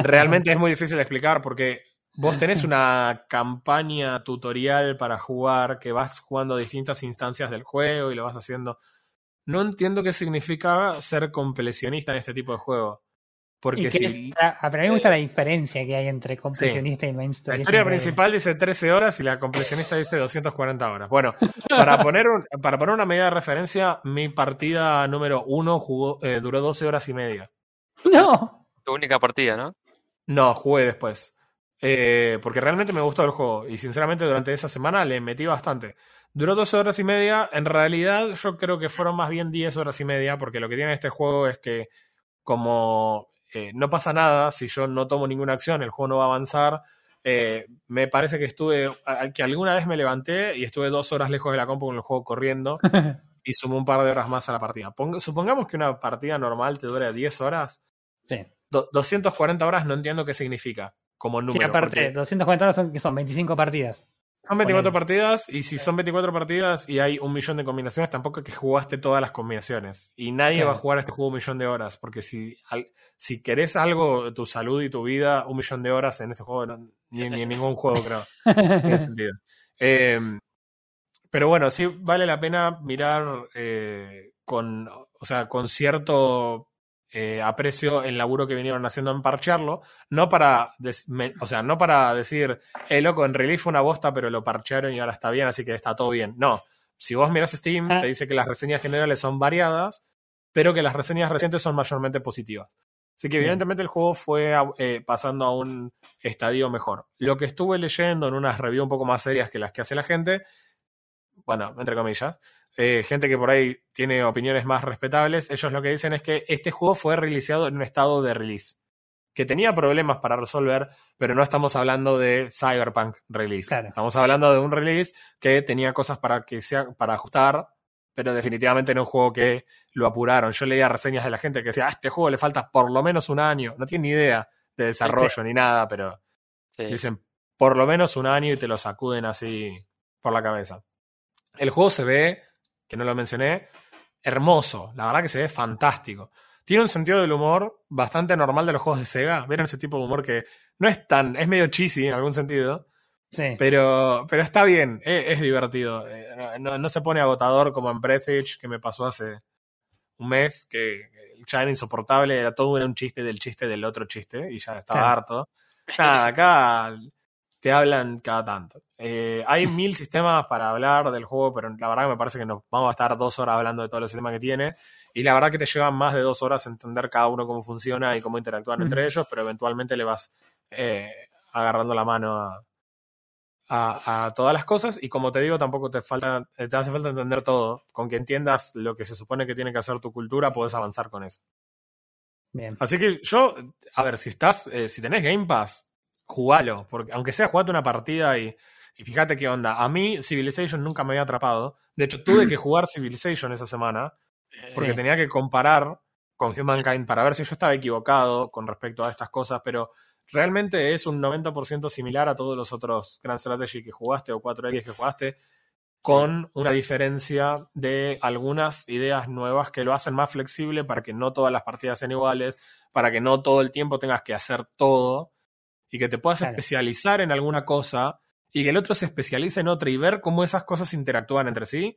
Realmente es muy difícil de explicar porque vos tenés una campaña tutorial para jugar que vas jugando distintas instancias del juego y lo vas haciendo. No entiendo qué significa ser completionista en este tipo de juego. Porque si es- a mí me gusta la diferencia que hay entre completionista y main la story. historia Es increíble. principal dice 13 horas y la completionista dice 240 horas. Bueno, para poner, un- para poner una medida de referencia, mi partida número 1 jugó, eh, duró 12 horas y media. No. Tu única partida, ¿no? No, jugué después. Eh, porque realmente me gustó el juego. Y sinceramente durante esa semana le metí bastante. Duró 12 horas y media. En realidad yo creo que fueron más bien 10 horas y media. Porque lo que tiene este juego es que como eh, no pasa nada, si yo no tomo ninguna acción, el juego no va a avanzar. Eh, me parece que estuve, que alguna vez me levanté y estuve dos horas lejos de la compu con el juego corriendo y sumé un par de horas más a la partida. Pong- supongamos que una partida normal te dure 10 horas. Sí. Do- 240 horas no entiendo qué significa como número. sí, aparte, porque 240 horas son, que son 25 partidas. son 24 ponele. partidas y si son 24 partidas y hay un millón de combinaciones, tampoco es que jugaste todas las combinaciones. Y nadie Claro. va a jugar a este juego un millón de horas, porque si, al- si querés algo, tu salud y tu vida, un millón de horas en este juego, no- ni, ni en ningún juego creo. tiene sentido. Eh, pero bueno, sí vale la pena mirar eh, con, o sea, con cierto eh, aprecio el laburo que vinieron haciendo en parchearlo, no para, me- o sea, no para decir, eh, loco, en realidad fue una bosta, pero lo parchearon y ahora está bien, así que está todo bien. No, si vos mirás Steam, Ah. te dice que las reseñas generales son variadas, pero que las reseñas recientes son mayormente positivas. Así que evidentemente el juego fue eh, pasando a un estadio mejor. Lo que estuve leyendo en unas reviews un poco más serias que las que hace la gente, bueno, entre comillas, eh, gente que por ahí tiene opiniones más respetables, ellos lo que dicen es que este juego fue releaseado en un estado de release, que tenía problemas para resolver, pero no estamos hablando de Cyberpunk release. Claro. Estamos hablando de un release que tenía cosas para que sea para ajustar, pero definitivamente no un juego que lo apuraron. Yo leía reseñas de la gente que decía, a este juego le falta por lo menos un año. No tienen ni idea de desarrollo ni nada, pero Sí. dicen por lo menos un año y te lo sacuden así por la cabeza. El juego se ve, que no lo mencioné, hermoso. La verdad que se ve fantástico. Tiene un sentido del humor bastante normal de los juegos de Sega. ¿Vieron ese tipo de humor que no es tan, es medio cheesy en algún sentido? Sí. Pero, pero está bien, es, es divertido. Eh, No, no- se pone agotador como en Edge, que me pasó hace un mes, que ya era insoportable, era todo era un chiste del chiste del otro chiste, y ya estaba Claro. harto. Nada, acá te hablan cada tanto. Eh, hay mil sistemas para hablar del juego, pero la verdad que me parece que nos vamos a estar dos horas hablando de todos los sistemas que tiene. Y la verdad que te llevan más de dos horas entender cada uno cómo funciona y cómo interactúan entre ellos, pero eventualmente le vas eh, agarrando la mano a, a, a todas las cosas y como te digo, tampoco te, falta, te hace falta entender todo. Con que entiendas lo que se supone que tiene que hacer tu cultura, puedes avanzar con eso. Bien. Así que yo, a ver, si estás, eh, si tenés Game Pass, jugalo, porque aunque sea jugate una partida y, y fíjate qué onda. A mí Civilization nunca me había atrapado. De hecho, tuve que jugar Civilization esa semana porque Sí. tenía que comparar con Humankind para ver si yo estaba equivocado con respecto a estas cosas, pero realmente es un 90% similar a todos los otros Grand Strategy que jugaste o 4X que jugaste, con una diferencia de algunas ideas nuevas que lo hacen más flexible para que no todas las partidas sean iguales, para que no todo el tiempo tengas que hacer todo y que te puedas Claro. especializar en alguna cosa y que el otro se especialice en otra y ver cómo esas cosas interactúan entre sí.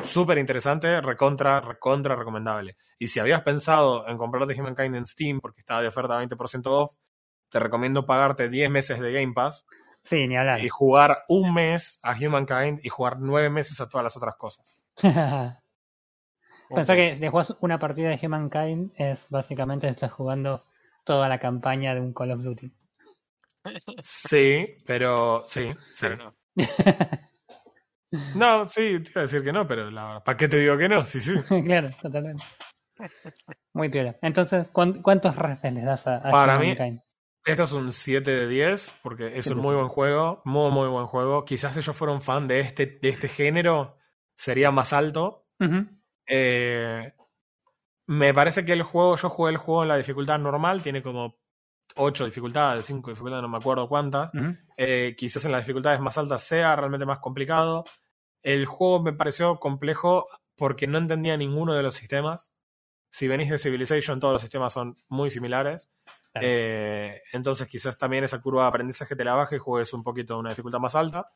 Súper interesante, recontra, recontra recomendable. Y si habías pensado en comprarte Humankind en Steam porque estaba de oferta 20% off, te recomiendo pagarte 10 meses de Game Pass Sí, ni hablar. y jugar un mes a Humankind y jugar 9 meses a todas las otras cosas. Pensar que si te juegas una partida de Humankind es básicamente estás jugando toda la campaña de un Call of Duty. Sí, pero sí, sí. Pero no. No, sí, te iba a decir que no, pero la verdad, ¿para qué te digo que no? Sí, sí. claro, totalmente. Muy piola. Entonces, ¿cuán- ¿cuántos refes les das a, a Para mí? Esto es un 7 de 10 porque es un 7 muy buen juego, muy, muy buen juego. Quizás si yo fuera un fan de este, de este género, sería más alto. Eh, me parece que el juego, yo jugué el juego en la dificultad normal, tiene como 8 dificultades, 5 dificultades, no me acuerdo cuántas. Eh, quizás en las dificultades más altas sea realmente más complicado. El juego me pareció complejo porque no entendía ninguno de los sistemas. Si venís de Civilization, todos los sistemas son muy similares. Claro. Eh, entonces quizás también esa curva de aprendizaje te la baje y juegues un poquito una dificultad más alta.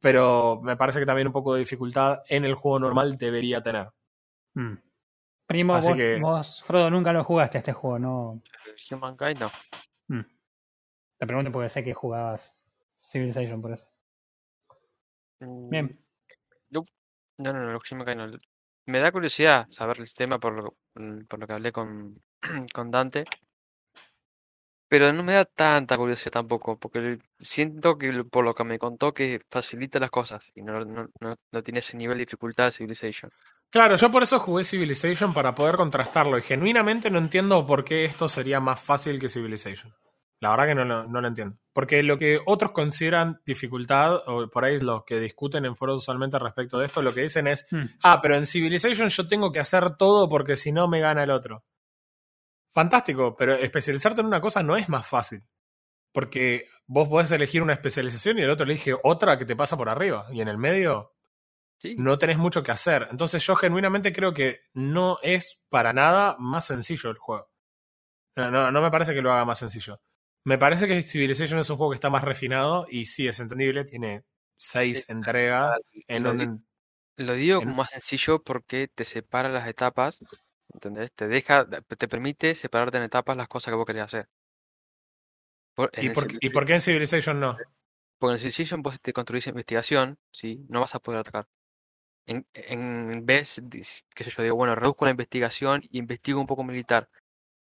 Pero me parece que también un poco de dificultad en el juego normal debería tener. Mm. Así vos, que- vos, Frodo, nunca lo jugaste a este juego, ¿no? Humankind no. Mm. Te pregunto porque sé que jugabas Civilization por eso. Mm, Bien. No, no, no, el Humankind no. Me da curiosidad saber el sistema por lo, por lo que hablé con, con Dante. Pero no me da tanta curiosidad tampoco, porque siento que por lo que me contó que facilita las cosas y no, no, no, no tiene ese nivel de dificultad de Civilization. Claro, yo por eso jugué Civilization para poder contrastarlo y genuinamente no entiendo por qué esto sería más fácil que Civilization. La verdad que no, lo- no lo entiendo. Porque lo que otros consideran dificultad, o por ahí los que discuten en foros usualmente respecto de esto, lo que dicen es, Mm. ah, pero en Civilization yo tengo que hacer todo porque si no me gana el otro. Fantástico, pero especializarte en una cosa no es más fácil. Porque vos podés elegir una especialización y el otro elige otra que te pasa por arriba. Y en el medio Sí, no tenés mucho que hacer. Entonces yo genuinamente creo que no es para nada más sencillo el juego. No, no, no me parece que lo haga más sencillo. Me parece que Civilization es un juego que está más refinado y sí es entendible, tiene seis Sí. entregas en lo, un... lo digo en- más sencillo porque te separa las etapas, ¿entendés? Te deja, te permite separarte en etapas las cosas que vos querés hacer. Por- ¿Y, por, Civil- ¿Y por qué en Civilization no? Porque en Civilization vos te construís investigación, ¿sí? No vas a poder atacar. En, en vez, qué sé yo, digo, bueno, reduzco la investigación y investigo un poco militar.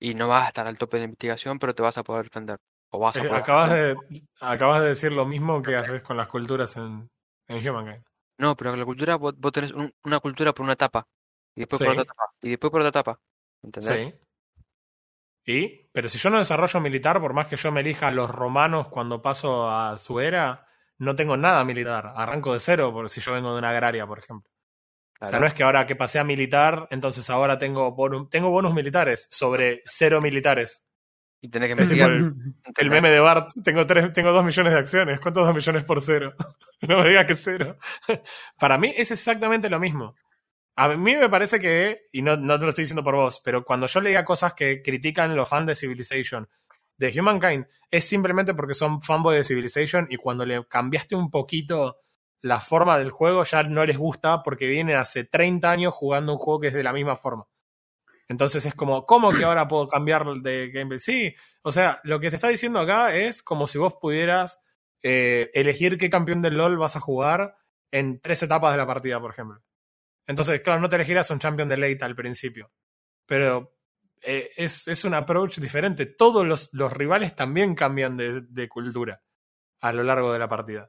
Y no vas a estar al tope de la investigación, pero te vas a poder defender. O vas a Eh, poder Acabas de, acabas de decir lo mismo que haces con las culturas en, en Humankind. No, pero la cultura, vos, vos tenés un- una cultura por una etapa. Y después por otra etapa. Y después por otra etapa. ¿Entendés? Sí. ¿Y? Pero si yo no desarrollo militar, por más que yo me elija a los romanos cuando paso a su era, no tengo nada militar. Arranco de cero por si yo vengo de una agraria, por ejemplo. O sea, no es que ahora que pasé a militar, entonces ahora tengo bonus, tengo bonus militares sobre cero militares. Y tenés que investigar. el, el meme de Bart, tengo, tres, tengo dos millones de acciones. ¿Cuántos dos millones por cero? no me digas que cero. Para mí es exactamente lo mismo. A mí me parece que, y no, no te lo estoy diciendo por vos, pero cuando yo leía cosas que critican los fans de Civilization, de Humankind, es simplemente porque son fanboys de Civilization y cuando le cambiaste un poquito la forma del juego ya no les gusta porque vienen hace 30 años jugando un juego que es de la misma forma. Entonces es como, ¿cómo que ahora puedo cambiar de gameplay? Sí, o sea, lo que te está diciendo acá es como si vos pudieras eh, elegir qué campeón del LOL vas a jugar en tres etapas de la partida, por ejemplo. Entonces, claro, no te elegirás un champion de late al principio. Pero eh, es, es un approach diferente. Todos los, los rivales también cambian de, de cultura a lo largo de la partida.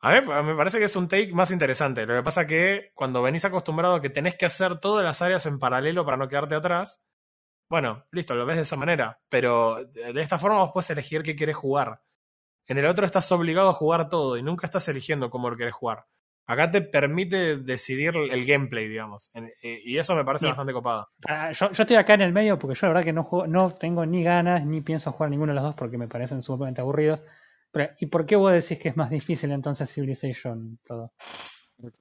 A mí me parece que es un take más interesante. Lo que pasa que cuando venís acostumbrado a que tenés que hacer todas las áreas en paralelo para no quedarte atrás, bueno, listo, lo ves de esa manera. Pero de esta forma vos puedes elegir qué querés jugar. En el otro estás obligado a jugar todo y nunca estás eligiendo cómo lo querés jugar. Acá te permite decidir el gameplay, digamos. Eh, y eso me parece Bien. bastante copado. Yo, yo estoy acá en el medio porque yo la verdad que no juego, no tengo ni ganas ni pienso jugar ninguno de los dos porque me parecen sumamente aburridos. Pero, ¿Y por qué vos decís que es más difícil entonces Civilization todo?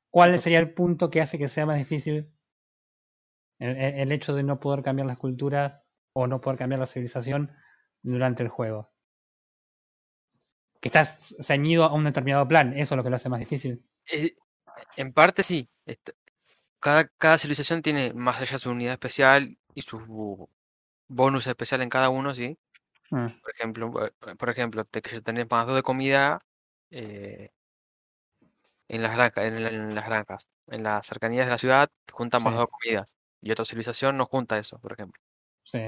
¿Cuál sería el punto que hace que sea más difícil el, el- el hecho de no poder cambiar las culturas o no poder cambiar la civilización durante el juego? Que estás ceñido a un determinado plan, eso es lo que lo hace más difícil. Eh, en parte sí. Este, cada, cada civilización tiene más allá su unidad especial y su bonus especial en cada uno, ¿sí? Mm, Por ejemplo, eh, por ejemplo, te que tenés más dos de comida eh, en las granjas, en, la- en las granjas. En las cercanías de la ciudad juntan más Sí. dos comidas. Y otra civilización no junta eso, por ejemplo. sí.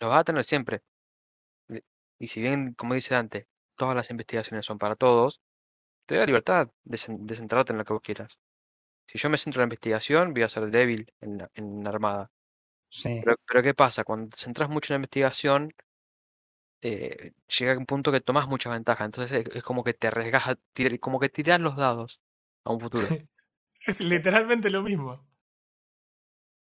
Lo vas a tener siempre. Y- Y si bien, como dice Dante, todas las investigaciones son para todos, te da libertad de, cen- de centrarte en lo que vos quieras. Si yo me centro en la investigación, voy a ser débil en la, en la armada. Sí. Pero, pero ¿qué pasa? Cuando te centras mucho en la investigación, eh, llega un punto que tomas mucha ventaja. Entonces es, es como que te arriesgas a tirar, como que tiras los dados a un futuro. Es literalmente lo mismo.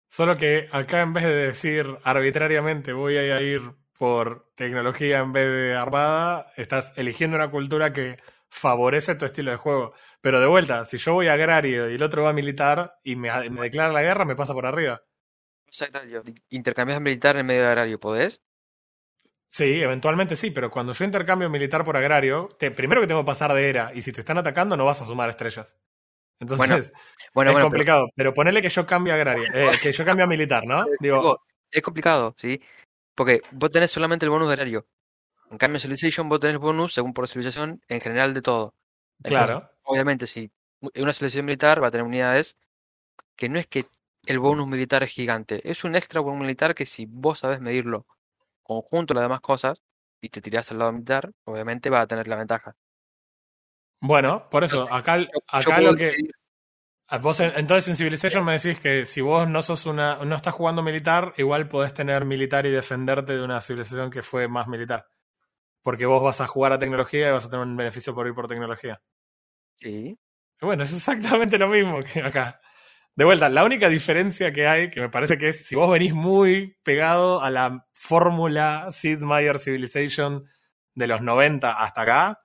Solo que acá en vez de decir arbitrariamente voy a ir por tecnología en vez de armada, estás eligiendo una cultura que favorece tu estilo de juego. Pero de vuelta, si yo voy agrario y el otro va militar y me, me declara la guerra, me pasa por arriba. Agrario, Intercambias militar en medio de agrario, ¿podés? Sí, eventualmente sí, pero cuando yo intercambio militar por agrario, te- primero que tengo que pasar de era, y si te están atacando no vas a sumar estrellas. Entonces, Bueno, Bueno, es bueno, complicado. Pero, ponele que yo cambie a agrario, eh, que yo cambie a militar, ¿no? Digo, es complicado, ¿sí? Porque vos tenés solamente el bonus de agrario. En cambio, en Civilization vos tenés bonus según por civilización en general de todo. Entonces, claro. obviamente, si una civilización militar va a tener unidades que no es que el bonus militar es gigante, es un extra bonus militar que si vos sabés medirlo conjunto a las demás cosas y te tirás al lado militar, obviamente va a tener la ventaja. Bueno, por eso, acá, acá lo que. Vos, en- entonces en Civilization me decís que si vos no sos una. no estás jugando militar, igual podés tener militar y defenderte de una civilización que fue más militar. Porque vos vas a jugar a tecnología y vas a tener un beneficio por ir por tecnología. Sí. Bueno, es exactamente lo mismo que acá. De vuelta, la única diferencia que hay, que me parece que es si vos venís muy pegado a la fórmula Sid Meier Civilization de los 90 hasta acá,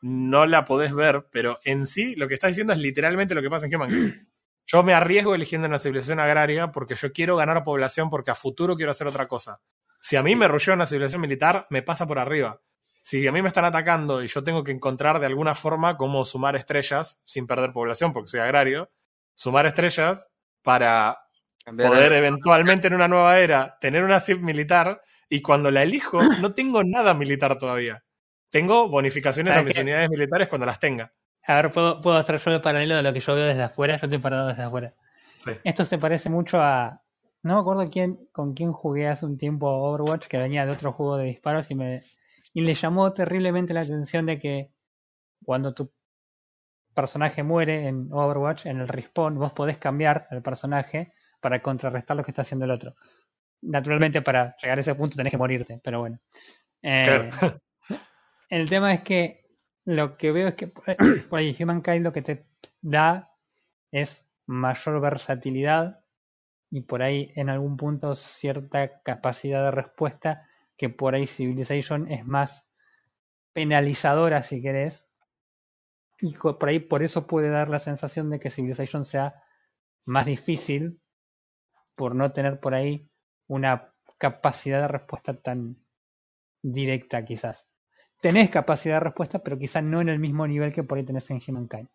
no la podés ver, pero en sí lo que estás diciendo es literalmente lo que pasa en Human. Yo me arriesgo eligiendo una civilización agraria porque yo quiero ganar población porque a futuro quiero hacer otra cosa. Si a mí me rushea una civilización militar, me pasa por arriba. Si a mí me están atacando y yo tengo que encontrar de alguna forma cómo sumar estrellas sin perder población porque soy agrario, sumar estrellas para poder de- eventualmente en una nueva era tener una CIP militar y cuando la elijo no tengo nada militar todavía. Tengo bonificaciones a ¿Sabes mis qué? unidades militares cuando las tenga. A ver, ¿puedo, puedo hacer yo el paralelo de lo que yo veo desde afuera. Yo estoy parado desde afuera. Sí. Esto se parece mucho a. No me acuerdo quién, con quién jugué hace un tiempo a Overwatch, que venía de otro juego de disparos y me. Y le llamó terriblemente la atención de que cuando tu personaje muere en Overwatch, en el respawn, vos podés cambiar el personaje para contrarrestar lo que está haciendo el otro. Naturalmente, para llegar a ese punto tenés que morirte, pero bueno. Eh, Claro. el tema es que lo que veo es que por ahí Humankind lo que te da es mayor versatilidad y por ahí en algún punto cierta capacidad de respuesta que por ahí Civilization es más penalizadora si querés y por ahí por eso puede dar la sensación de que Civilization sea más difícil por no tener por ahí una capacidad de respuesta tan directa quizás. Tenés capacidad de respuesta, pero quizás no en el mismo nivel que por ahí tenés en Humankind.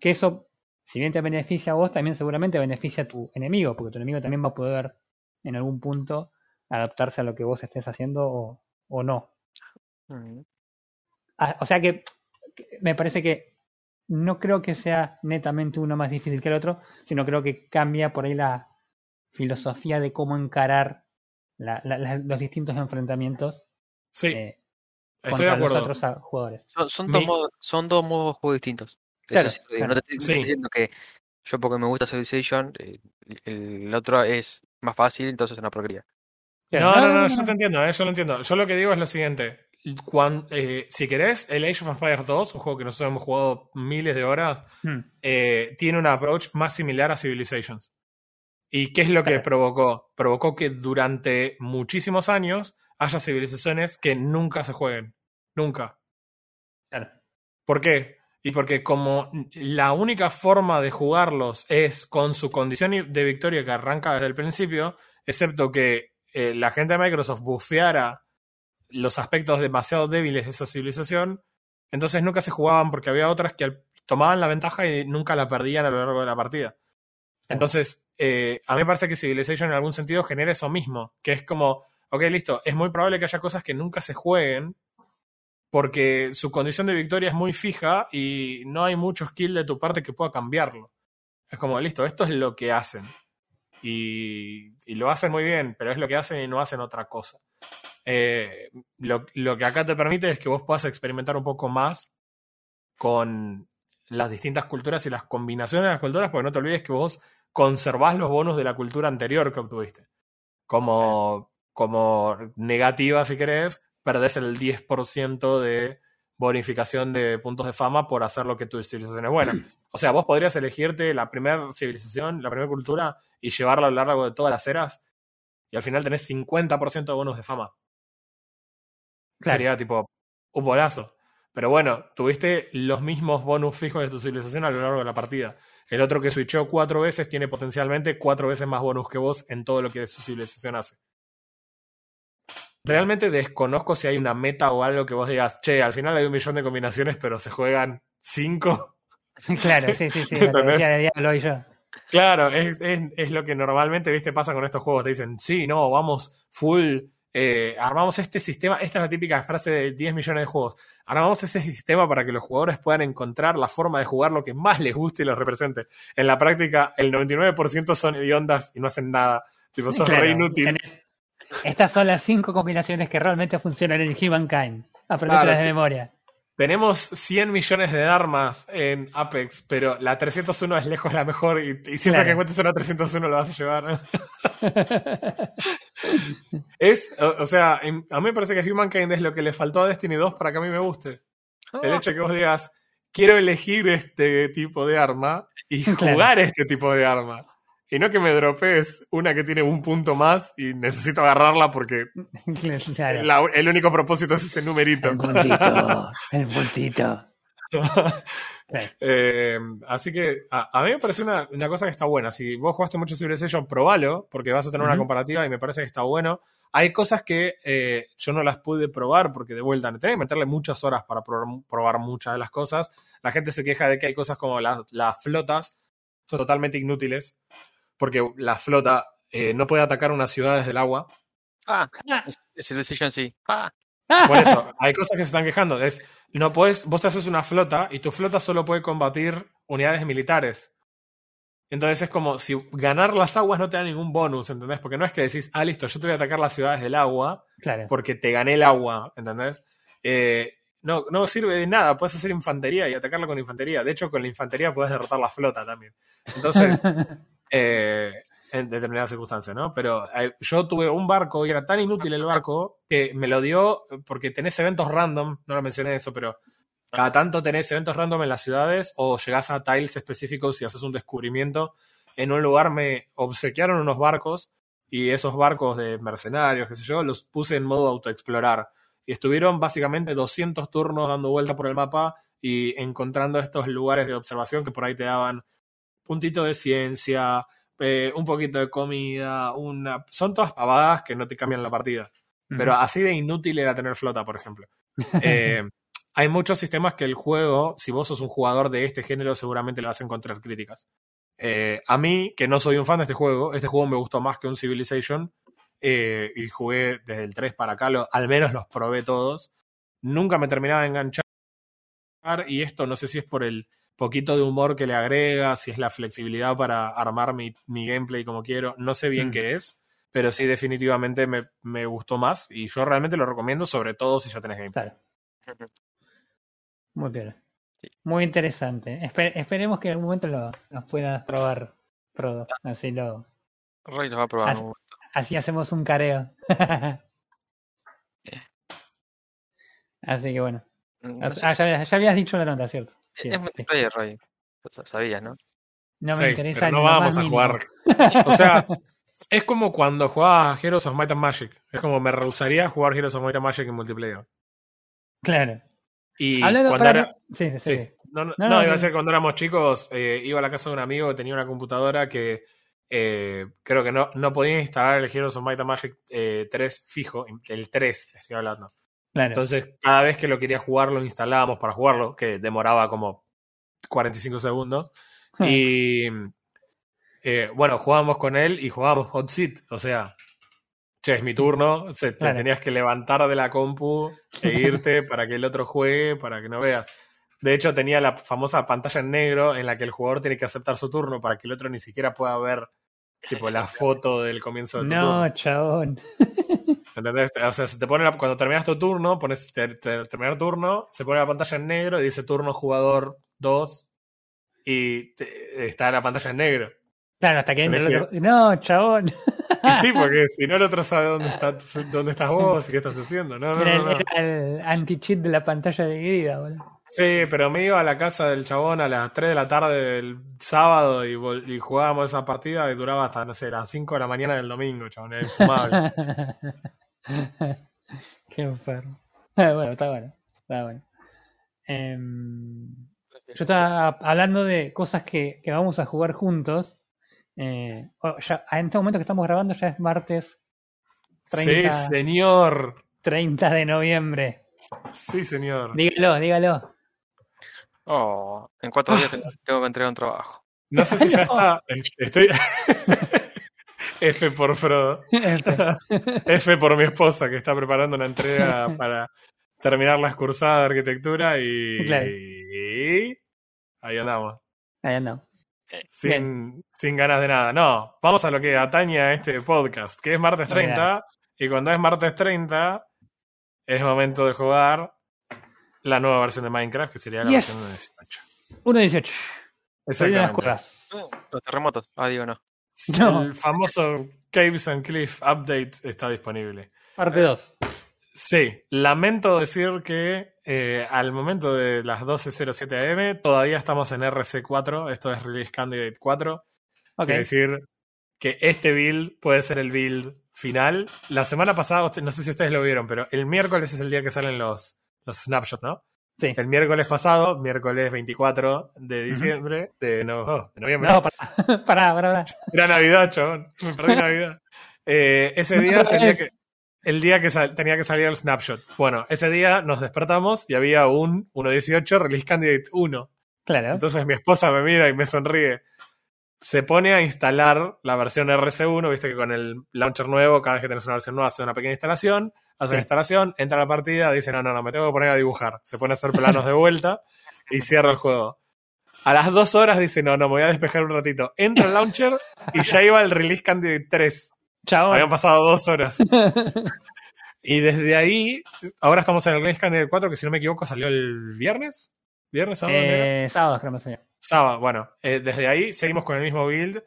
Que eso, si bien te beneficia a vos, también seguramente beneficia a tu enemigo, porque tu enemigo también va a poder en algún punto adaptarse a lo que vos estés haciendo o, o no. Ah, O sea que que me parece que no creo que sea netamente uno más difícil que el otro, sino creo que cambia por ahí la filosofía de cómo encarar la- la- la- los distintos enfrentamientos Sí, eh, estoy de contra los otros ah, jugadores. Son, son dos Mi- modos, son dos modos de juego distintos. Claro, Eso sí lo digo. claro. No te estoy Sí. diciendo que yo porque me gusta Civilization, eh, el, otro es más fácil, entonces es una porquería. No, no, no, yo te entiendo, eh, yo lo entiendo. Yo lo que digo es lo siguiente. Cuan- eh, si querés, el Age of Empires 2, un juego que nosotros hemos jugado miles de horas, Hmm. eh, tiene un approach más similar a Civilizations. ¿Y qué es lo que Claro. provocó? Provocó que durante muchísimos años haya civilizaciones que nunca se jueguen. Nunca. Claro. ¿Por qué? Y porque como la única forma de jugarlos es con su condición de victoria que arranca desde el principio, excepto que eh, la gente de Microsoft bufeara los aspectos demasiado débiles de esa civilización, entonces nunca se jugaban porque había otras que tomaban la ventaja y nunca la perdían a lo largo de la partida. Entonces, eh, a mí me parece que Civilization en algún sentido genera eso mismo, que es como, ok, listo, es muy probable que haya cosas que nunca se jueguen, porque su condición de victoria es muy fija y no hay mucho skill de tu parte que pueda cambiarlo. Es como, listo, esto es lo que hacen. Y, y lo hacen muy bien, pero es lo que hacen y no hacen otra cosa. Eh, lo, lo que acá te permite es que vos puedas experimentar un poco más con las distintas culturas y las combinaciones de las culturas, porque no te olvides que vos conservás los bonos de la cultura anterior que obtuviste. Como, como negativa, si querés, perdés el 10% de bonificación de puntos de fama por hacer lo que tu civilización es buena. O sea, vos podrías elegirte la primera civilización, la primera cultura, y llevarla a lo largo de todas las eras, y al final tenés 50% de bonos de fama. Claro. Sería tipo un bolazo. Pero bueno, tuviste los mismos bonus fijos de tu civilización a lo largo de la partida. El otro que switchó cuatro veces tiene potencialmente cuatro veces más bonus que vos en todo lo que su civilización hace. Realmente desconozco si hay una meta o algo que vos digas, che, al final hay un millón de combinaciones, pero se juegan cinco. Claro, sí, sí, sí. Lo que ¿Entendés? decía de Diablo y yo. Claro, es, es, es lo que normalmente, viste, pasa con estos juegos. Te dicen, sí, no, vamos full, eh, armamos este sistema. Esta es la típica frase de 10 millones de juegos. Armamos ese sistema para que los jugadores puedan encontrar la forma de jugar lo que más les guste y los represente. En la práctica, el 99% son hediondas y no hacen nada. Tipo, sos Claro, re inútil. tenés- Estas son las cinco combinaciones que realmente funcionan en Humankind. Aprendete Claro, de memoria. Tenemos 100 millones de armas en Apex, pero la 301 es lejos la mejor y, y siempre Claro. que encuentres una 301 lo vas a llevar. Es, o, o sea, en- a mí me parece que Humankind es lo que le faltó a Destiny 2 para que a mí me guste. El hecho de que vos digas, quiero elegir este tipo de arma y Claro. jugar este tipo de arma. Y no que me dropees una que tiene un punto más y necesito agarrarla porque Claro. la- el único propósito es ese numerito. El puntito. El puntito. Eh, así que a, a mí me parece una, una cosa que está buena. Si vos jugaste mucho Civilization, probalo, porque vas a tener una comparativa y me parece que está bueno. Hay cosas que eh, yo no las pude probar porque de vuelta tenés que meterle muchas horas para probar, probar muchas de las cosas. La gente se queja de que hay cosas como las, las flotas, son totalmente inútiles, porque la flota eh, no puede atacar una ciudad desde el agua. Ah, es- es Civilization sí. Ah, Por eso, hay cosas que se están quejando. Es, no puedes, vos te haces una flota y tu flota solo puede combatir unidades militares. Entonces es como si ganar las aguas no te da ningún bonus, ¿entendés? Porque no es que decís, ah, listo, yo te voy a atacar las ciudades del agua Claro. porque te gané el agua, ¿entendés? Eh, no, no sirve de nada, puedes hacer infantería y atacarla con infantería. De hecho, con la infantería puedes derrotar la flota también. Entonces, eh, en determinadas circunstancias, ¿no? Pero eh, yo tuve un barco y era tan inútil el barco que me lo dio porque tenés eventos random, no lo mencioné eso, pero cada tanto tenés eventos random en las ciudades o llegás a tiles específicos y haces un descubrimiento. En un lugar me obsequiaron unos barcos y esos barcos de mercenarios, qué sé yo, los puse en modo autoexplorar. Y estuvieron básicamente 200 turnos dando vuelta por el mapa y encontrando estos lugares de observación que por ahí te daban puntito de ciencia, eh, un poquito de comida, una... Son todas pavadas que no te cambian la partida. Pero así de inútil era tener flota, por ejemplo. Eh, hay muchos sistemas que el juego, si vos sos un jugador de este género, seguramente le vas a encontrar críticas. Eh, a mí, que no soy un fan de este juego, este juego me gustó más que un Civilization, eh, y jugué desde el 3 para acá, lo- al menos los probé todos. Nunca me terminaba de enganchar, y esto no sé si es por el poquito de humor que le agrega, si es la flexibilidad para armar mi, mi gameplay como quiero, no sé bien Mm. qué es, pero sí definitivamente me, me gustó más, y yo realmente lo recomiendo, sobre todo si ya tenés gameplay. Claro. Muy bien. Muy interesante. Espe- esperemos que en algún momento lo, lo puedas probar, Frodo. Así lo, Roy va a probar. As- en un así hacemos un careo. así que bueno. sé, Ah, ya habías dicho la nota, ¿cierto? Sí, es multiplayer, Roy. Lo sabías, ¿no? No me Sí, interesa pero no vamos más a mínimo. jugar. O sea, es como cuando jugaba Heroes of Might and Magic. Es como me rehusaría a jugar Heroes of Might and Magic en multiplayer. Claro. Y Hablando cuando para era. Sí, sí. No, no, No, no, no, iba a ser cuando éramos chicos, eh, iba a la casa de un amigo que tenía una computadora que eh, creo que no, no podía instalar el Heroes of Might and Magic eh, 3 fijo, el 3 estoy hablando. Claro. Entonces, cada vez que lo quería jugar, lo instalábamos para jugarlo, que demoraba como 45 segundos. Y eh, bueno, jugábamos con él y jugábamos hot seat. O sea, che, es mi turno. Se, te tenías que levantar de la compu e irte para que el otro juegue, para que no veas. De hecho, tenía la famosa pantalla en negro en la que el jugador tiene que aceptar su turno para que el otro ni siquiera pueda ver tipo la foto del comienzo de tu turno. no, chabón. ¿Entendés? O sea, se te pone la- cuando terminas tu turno, pones te- te- terminar turno, se pone la pantalla en negro y dice turno jugador 2 y te- está la pantalla en negro. Claro, hasta que entre el otro. No, chabón. Y sí, porque si no el otro sabe dónde, está, dónde estás vos y qué estás haciendo. No, no, Era no, el, no. era el anti-cheat de la pantalla dividida, boludo. Sí, pero me iba a la casa del chabón a las 3 de la tarde del sábado y, jugábamos esa partida y duraba hasta, no sé, las 5 de la mañana del domingo, chabón, era infumable. Qué enfermo. bueno, está bueno. Está bueno. Em, yo estaba hablando de cosas que, que vamos a jugar juntos. Eh, ya- en este momento que estamos grabando ya es martes 30, Sí, señor. 30 de noviembre. Sí, señor. Dígalo, dígalo. Oh, en cuatro días tengo, tengo que entregar un trabajo. No sé si ya está. Estoy. F por Frodo. F por mi esposa que está preparando una entrega para terminar la cursada de arquitectura y. Claro. y ahí andamos. Ahí andamos. Sin, sin ganas de nada. No, vamos a lo que atañe a este podcast, que es martes 30. Y cuando es martes 30, es momento de jugar la nueva versión de Minecraft, que sería la versión de 18. 1.18. Soy de las Exactamente. curvas. Los terremotos. Ah, digo, no. No. El famoso Caves and Cliff Update está disponible. Parte 2. Sí, lamento decir que eh, al momento de las 12.07 am todavía estamos en RC4, esto es Release Candidate 4. Ok. Quiere decir que este build puede ser el build final. La semana pasada, usted- no sé si ustedes lo vieron, pero el miércoles es el día que salen los, los snapshots, ¿no? Sí. El miércoles pasado, miércoles 24 de diciembre, de, no, oh, de noviembre, No, pará, pará, pará. era Navidad, chabón. Me perdí Navidad. Eh, ese No, día es otra el día vez. que, el día que tenía que salir el snapshot. Bueno, ese día nos despertamos y había un 1.18 Release Candidate 1. Claro. Entonces mi esposa me mira y me sonríe. Se pone a instalar la versión RC1, viste que con el launcher nuevo, cada vez que tenés una versión nueva, hace una pequeña instalación, hace Sí. la instalación, entra a la partida, dice, no, no, no, me tengo que poner a dibujar. Se pone a hacer planos de vuelta y cierra el juego. A las dos horas dice, no, no, me voy a despejar un ratito. Entra el launcher y ya iba el release candidate 3. Chabón. Habían pasado dos horas. Y desde ahí, ahora estamos en el release candidate 4, que si no me equivoco salió el viernes. ¿Viernes? ¿Sábado? Eh, sábado, creo que. Sábado, bueno, eh, desde ahí seguimos con el mismo build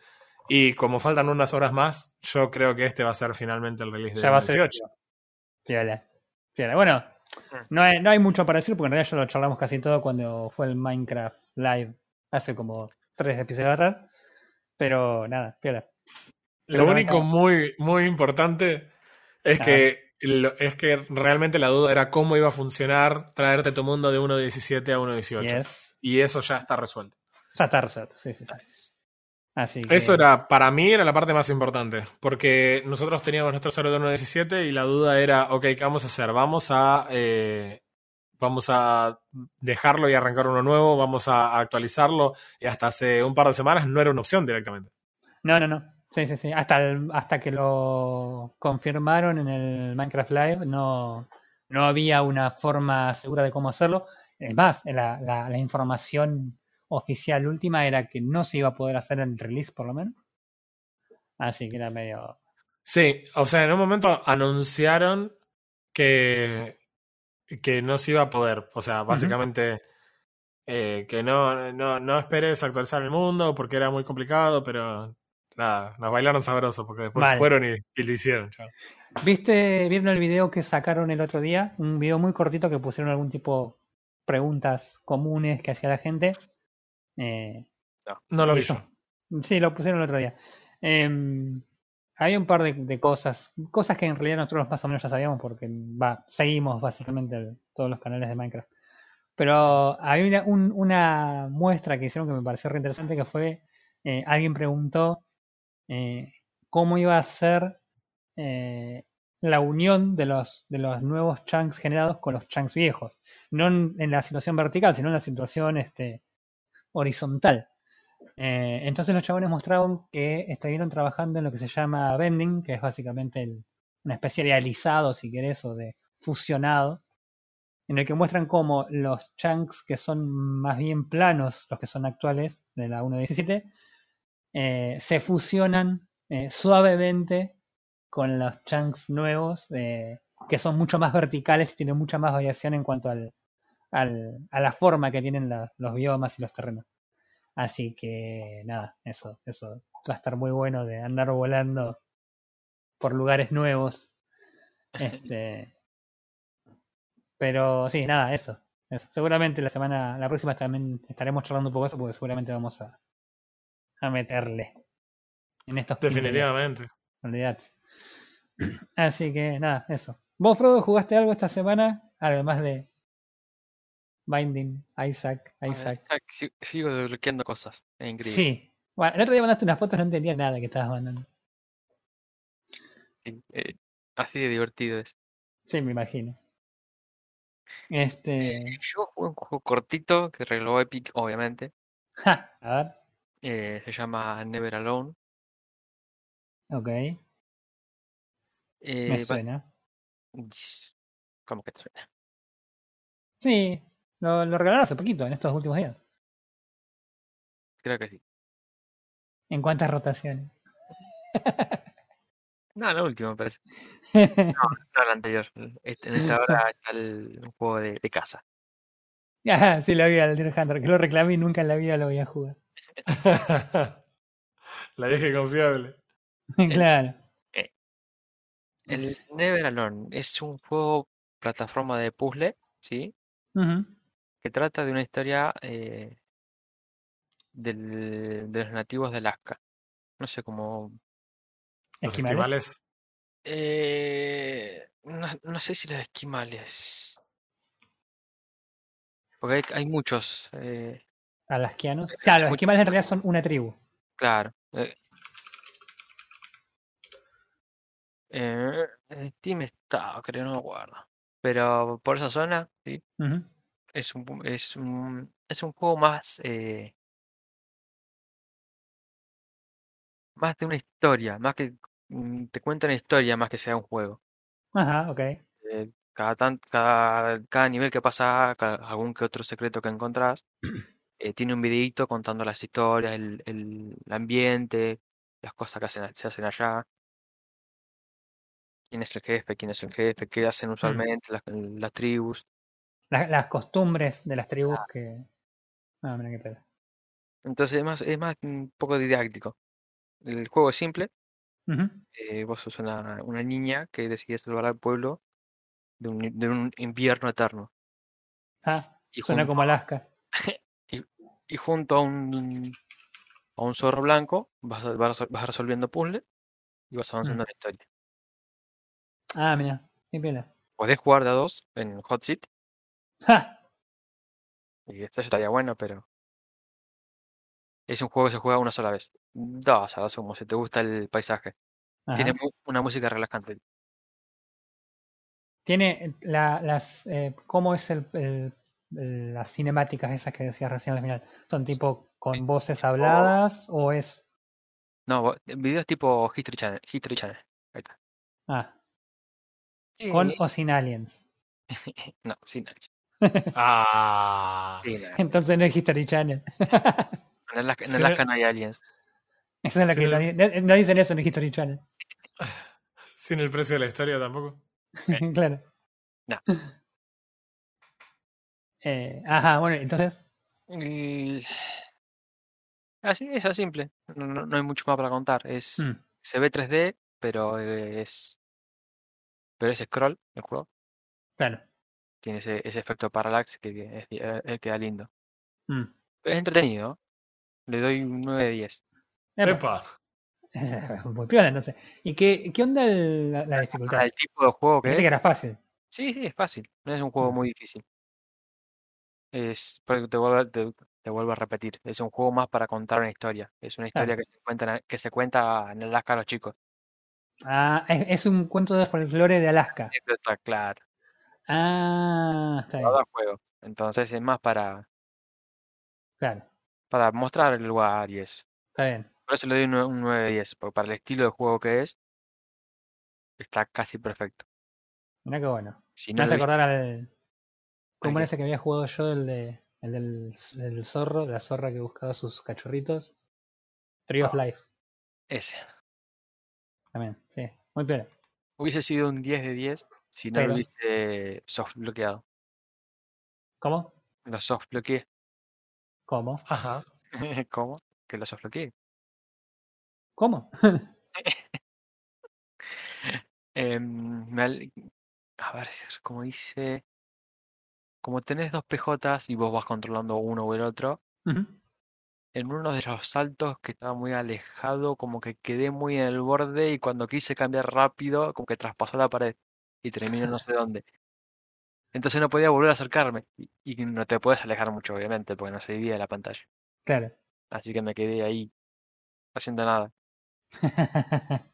y como faltan unas horas más, yo creo que este va a ser finalmente el release de Ya va a ser. 18. Piola. Piola. Bueno, no hay, no hay mucho para decir porque en realidad ya lo charlamos casi todo cuando fue el Minecraft Live hace como tres episodios atrás. Pero nada, piola. Lo Pero único no- muy, muy importante es Ah. que lo- es que realmente la duda era cómo iba a funcionar traerte tu mundo de 1.17 a 1.18. Yes. Y eso ya está resuelto. Ya está resuelto, sí, sí, sí. Así que, Eso era, para mí, era la parte más importante. Porque nosotros teníamos nuestro servidor de 1.17 y la duda era, ok, ¿qué vamos a hacer? Vamos a, eh, vamos a dejarlo y arrancar uno nuevo, vamos a actualizarlo. Y hasta hace un par de semanas no era una opción directamente. No, no, no. Sí, sí, sí. Hasta, el- hasta que lo confirmaron en el Minecraft Live, no, no había una forma segura de cómo hacerlo. Es más, la, la- la información oficial última era que no se iba a poder hacer en el release, por lo menos. Así que era medio. Sí, o sea, en un momento anunciaron que, que no se iba a poder. O sea, básicamente eh, que no, no, no esperes actualizar el mundo porque era muy complicado, pero nada, nos bailaron sabroso porque después Vale. fueron y, y lo hicieron. chao. ¿Viste, vieron el video que sacaron el otro día? Un video muy cortito que pusieron algún tipo preguntas comunes que hacía la gente. Eh, No lo yo. Sí, lo pusieron el otro día. Em, había un par de, de cosas, cosas que en realidad nosotros más o menos ya sabíamos porque va, seguimos básicamente el- todos los canales de Minecraft. Pero había una, un- una muestra que hicieron que me pareció re interesante que fue, eh, alguien preguntó eh, cómo iba a ser eh, la unión de los, de los nuevos chunks generados con los chunks viejos. No en, en la situación vertical, sino en la situación este, horizontal. Eh, entonces los chabones mostraron que estuvieron trabajando en lo que se llama bending, que es básicamente el- una especie de alisado, si querés, o de fusionado, en el que muestran cómo los chunks que son más bien planos, los que son actuales de la 1.17, eh, se fusionan eh, suavemente con los chunks nuevos, que son mucho más verticales y tienen mucha más variación en cuanto al, al- a la forma que tienen la- los biomas y los terrenos. Así que nada, eso, eso va a estar muy bueno de andar volando por lugares nuevos. Este, pero sí, nada, eso. eso. Seguramente la semana, la próxima también estaremos charlando un poco eso porque seguramente vamos a, a meterle en estos 15 días. Definitivamente. Olvídate. Así que nada, eso. ¿Vos, Frodo, jugaste algo esta semana? Además de Binding, Isaac, Isaac. Isaac, si- sigo desbloqueando cosas. Es increíble. Sí. Bueno, el otro día mandaste unas fotos, no entendía nada que estabas mandando. Sí, eh, así de divertido es. Sí, me imagino. Este. Yo jugué un juego cortito que regaló Epic, obviamente. Ja, a ver. eh, se llama Never Alone. Ok. Eh, Me va- suena. ¿Cómo que te suena? Sí. Lo, lo regalaron hace poquito, en estos últimos días. Creo que sí. ¿En cuántas rotaciones? No, la última me parece. No, la anterior. Este- en esta hora está el, un juego de, de casa. Ah, sí, lo vi al Deer Hunter, que lo reclamé y nunca en la vida lo voy a jugar. La dije confiable. claro. El Never Alone es un juego plataforma de puzzle, ¿sí? Que trata de una historia eh, del- de los nativos de Alaska. No sé cómo. Los Esquimales. Eh, no, no sé si los esquimales. Porque hay, hay muchos. eh, Alasquianos. Claro, los esquimales en realidad son una tribu. claro. eh. Eh, Steam está, creo, no me acuerdo. Pero por esa zona, sí, Ujú. Es un, es un, es un juego más, eh, más de una historia, más que mm, te cuenta una historia más que sea un juego. Ajá, ok. Eh, cada, tan, cada, cada nivel que pasa, ca- algún que otro secreto que encontrás, eh, tiene un videíto contando las historias, el, el, el ambiente, las cosas que hacen, se hacen allá, quién es el jefe, quién es el jefe, qué hacen usualmente las, las tribus. La- las costumbres de las tribus que. Ah, mira qué pedo. Entonces es más, es más un poco didáctico. El juego es simple, eh, vos sos una, una niña que decide salvar al pueblo de un, de un invierno eterno. Ah, Y suena junto- como Alaska. y junto a un, a un zorro blanco vas, vas, vas resolviendo puzzles y vas avanzando en la historia. Ah, mira, qué pela. Podés jugar de a dos en Hot Seat ¡Ja! y esta ya estaría bueno, pero es un juego que se juega una sola vez. Dos, a dos como si te gusta el paisaje. Ajá. Tiene una música relajante. Tiene la, las. Eh, ¿Cómo es el, las cinemáticas esas que decías recién al final? ¿Son tipo con voces habladas o es.? No, vo- videos tipo History Channel. History Channel. Ahí está. Ah, con o sin aliens? No, sin Aliens. Ah. Sí, no. Entonces no es History Channel. En Sí, Alaska no hay aliens. Esa es la que no- no, di- no dicen eso en History Channel. Sin el precio de la historia tampoco. claro. No. Eh, ajá, bueno, entonces. Así, es así simple. No, no- no hay mucho más para contar. Es, Mm, se ve 3D, pero es, pero es scroll el juego. claro. Tiene ese, ese efecto parallax que, es- eh, queda lindo. Mm. Es entretenido. Le doy un 9 de 10. Epa. Epa. Muy piola, entonces. ¿Y qué, qué onda el- la, la dificultad? El tipo de juego que Dijiste que es. era fácil. Sí, sí, es fácil. No es un juego Mm. muy difícil. Es, te vuelvo, a- te, te vuelvo a repetir. Es un juego más para contar una historia. Es una historia que se cuenta, que se cuenta en Alaska a los chicos. Ah, es, es un cuento de folclore de Alaska. Eso está claro. Ah, está bien. Cada juego. Entonces es más para, Claro, para mostrar el lugar y eso. está bien. Por eso le doy un, nue- un 9 de 10. Porque para el estilo de juego que es, está casi perfecto. Mirá qué bueno. Si Me no hace lo viste- acordar al. ¿Cómo ¿A era ese que había jugado yo? El, de, el del, zorro, la zorra que buscaba sus cachorritos. Tree of Life. ese. También, sí. Muy piola. Hubiese sido un 10 de 10 si no Pero- lo hubiese soft bloqueado. ¿Cómo? Lo soft bloqueé. ¿Cómo? Ajá. ¿Cómo? Que lo soft bloqueé. ¿Cómo? Em, me A ver, como dice. Como tenés dos PJs y vos vas controlando uno o el otro, en uno de los saltos que estaba muy alejado, como que quedé muy en el borde y cuando quise cambiar rápido, como que traspasó la pared y terminó no sé dónde. Entonces no podía volver a acercarme y, y no te puedes alejar mucho, obviamente, porque no se divide la pantalla. Claro. Así que me quedé ahí, haciendo nada.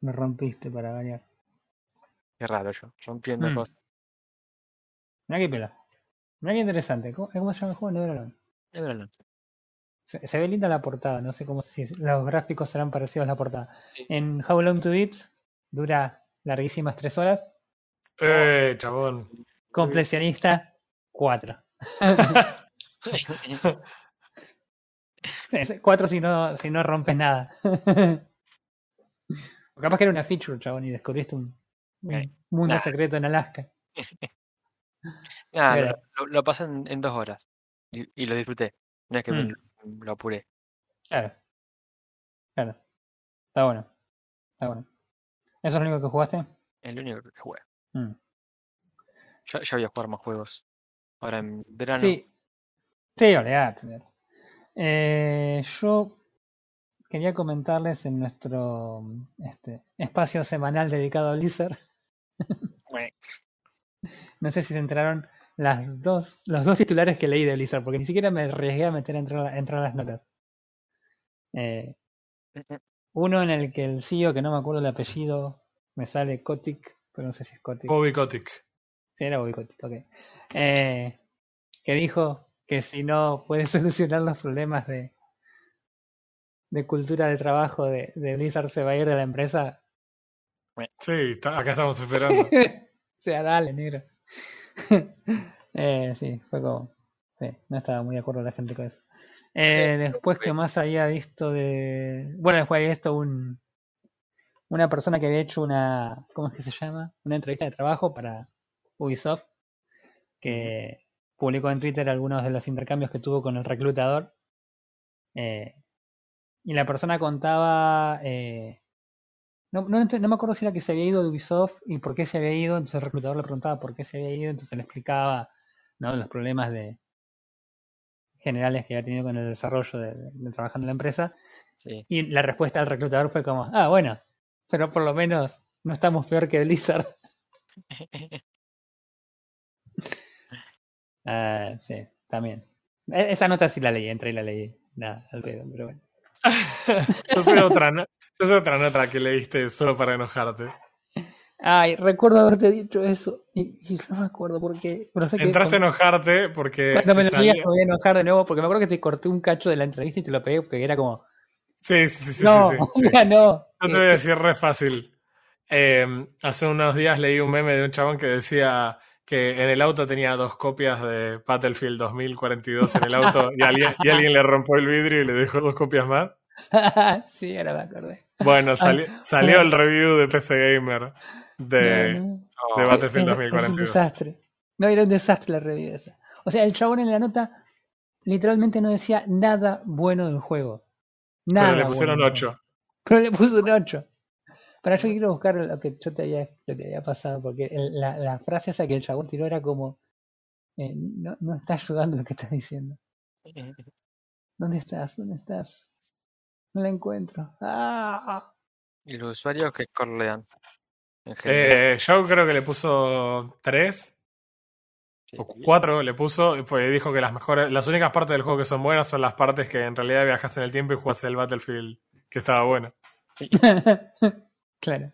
Me rompiste para variar. Qué raro yo, rompiendo Mm. cosas. Mirá qué piola. Mirá qué interesante. ¿Cómo, cómo se llama el juego? Neverland. Es verdad. Se, se ve linda la portada. No sé cómo si los gráficos serán parecidos a la portada. Sí. En How Long to Beat dura larguísimas tres horas. Eh, chabón. Completionista, 4. Cuatro si no, si no rompes nada. O capaz que era una feature, chabón, y descubriste un, un Eh, mundo nah. secreto en Alaska. Lo, lo- pasé en, en dos horas y, y lo disfruté. No es que Mm. lo, lo apuré. Claro. Claro. Está bueno. Está bueno. ¿Eso es lo único que jugaste? Es lo único que jugué. Mm. Ya, ya voy a jugar más juegos. Ahora en verano. Sí. Sí, olvidate. Eh, yo quería comentarles en nuestro este, espacio semanal dedicado a Blizzard. No sé si se enteraron las dos, los dos titulares que leí de Blizzard, porque ni siquiera me arriesgué a meter a entrar, a entrar a las notas. Eh, uno en el que el CEO, que no me acuerdo el apellido, me sale Kotick, pero no sé si es Kotick. Bobby Kotick. Sí, era Bobby Kotick, ok. Eh, que dijo que si no puede solucionar los problemas de, de cultura de trabajo de, de Blizzard, se va a ir de la empresa. Sí, acá estamos esperando. o sea, dale, negro. eh, sí, fue como. Sí, no estaba muy de acuerdo la gente con eso. Eh, después, que más había visto de. Bueno, después había visto un. Una persona que había hecho una. ¿Cómo es que se llama? Una entrevista de trabajo para Ubisoft. Que publicó en Twitter algunos de los intercambios que tuvo con el reclutador. Eh, y la persona contaba. eh, no, no, no me acuerdo si era que se había ido de Ubisoft y por qué se había ido. Entonces el reclutador le preguntaba por qué se había ido. Entonces le explicaba ¿no? los problemas de generales que había tenido con el desarrollo de, de- de trabajando en la empresa. sí. Y la respuesta del reclutador fue como, ah, bueno, pero por lo menos no estamos peor que Blizzard. Ah, sí, también. E- Esa nota sí la leí, entré y la leí. Nada, al pedo, pero bueno. Yo sé otra, no- yo sé otra nota que leíste solo para enojarte. Ay, recuerdo haberte dicho eso. Y, y no me acuerdo por qué. Pero sé que Entraste a enojarte porque cuando me salía- me voy a enojar de nuevo porque me acuerdo que te corté un cacho de la entrevista y te lo pegué porque era como, Sí, sí, sí, sí, no, sí, sí. no. Yo te voy a que- decir re fácil. Eh, hace unos días leí un meme de un chabón que decía que en el auto tenía dos copias de Battlefield 2042 en el auto y alguien, y alguien le rompió el vidrio y le dejó dos copias más. sí, ahora me acordé. Bueno, sali- salió el review de PC Gamer de, No, no. de Oh, Battlefield Era- era un 2042. desastre. No, era un desastre la review esa. O sea, el chabón en la nota literalmente no decía nada bueno del juego. Nada. Pero le pusieron bueno del 8. juego. Pero le puso un 8. Para yo quiero buscar lo que yo te había, lo que había pasado, porque el- la, la frase esa que el chabón tiró era como, eh, no, no está ayudando lo que estás diciendo. ¿Dónde estás? ¿Dónde estás? No la encuentro. ¡Ah! ¿Y los usuarios qué score Eh, yo creo que le puso 3 Sí. o 4 le puso, y pues dijo que las mejores, las únicas partes del juego que son buenas son las partes que en realidad viajas en el tiempo y jugas el Battlefield que estaba bueno. claro.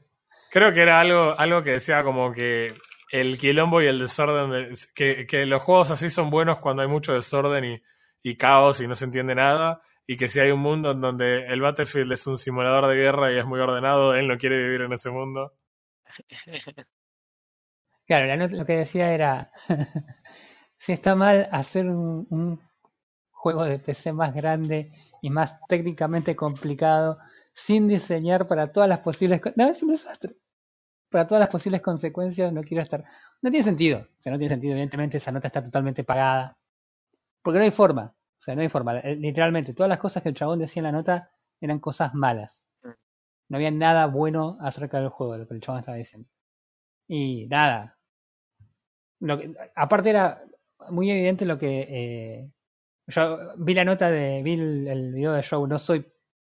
Creo que era algo, algo que decía como que el quilombo y el desorden, de- que, que los juegos así son buenos cuando hay mucho desorden y, y caos y no se entiende nada, y que si hay un mundo en donde el Battlefield es un simulador de guerra y es muy ordenado, él no quiere vivir en ese mundo. Claro, lo que decía era, si está mal hacer un, juego de PC más grande y más técnicamente complicado sin diseñar para todas las posibles... No, es un desastre. Para todas las posibles consecuencias no quiero estar... No tiene sentido. O sea, no tiene sentido. Evidentemente esa nota está totalmente pagada. Porque no hay forma. O sea, no hay forma. Eh, Literalmente, todas las cosas que el chabón decía en la nota eran cosas malas. No había nada bueno acerca del juego, de lo que el chabón estaba diciendo. Y nada. Lo que- aparte era muy evidente lo que... eh, yo vi la nota de... Vi el, el video de Show. No soy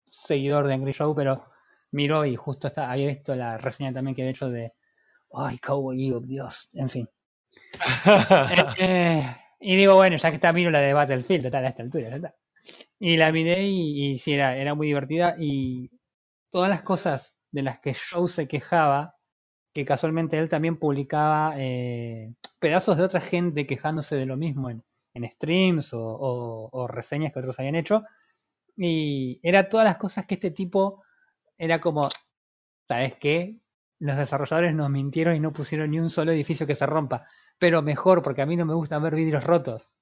seguidor de Angry Show, pero miro y justo está, había visto la reseña también que había hecho de... Ay, Cowboy Dios. En fin. Eh, eh, y digo, bueno, ya que está, miro la de Battlefield, total, a esta altura, ya está. Y la miré y, y sí, era, era muy divertida. Y todas las cosas de las que Joe se quejaba, que casualmente él también publicaba eh, pedazos de otra gente quejándose de lo mismo en, en streams o, o- o reseñas que otros habían hecho. Y era todas las cosas que este tipo era como, ¿sabes qué? Los desarrolladores nos mintieron y no pusieron ni un solo edificio que se rompa. Pero mejor, porque a mí no me gusta ver vidrios rotos.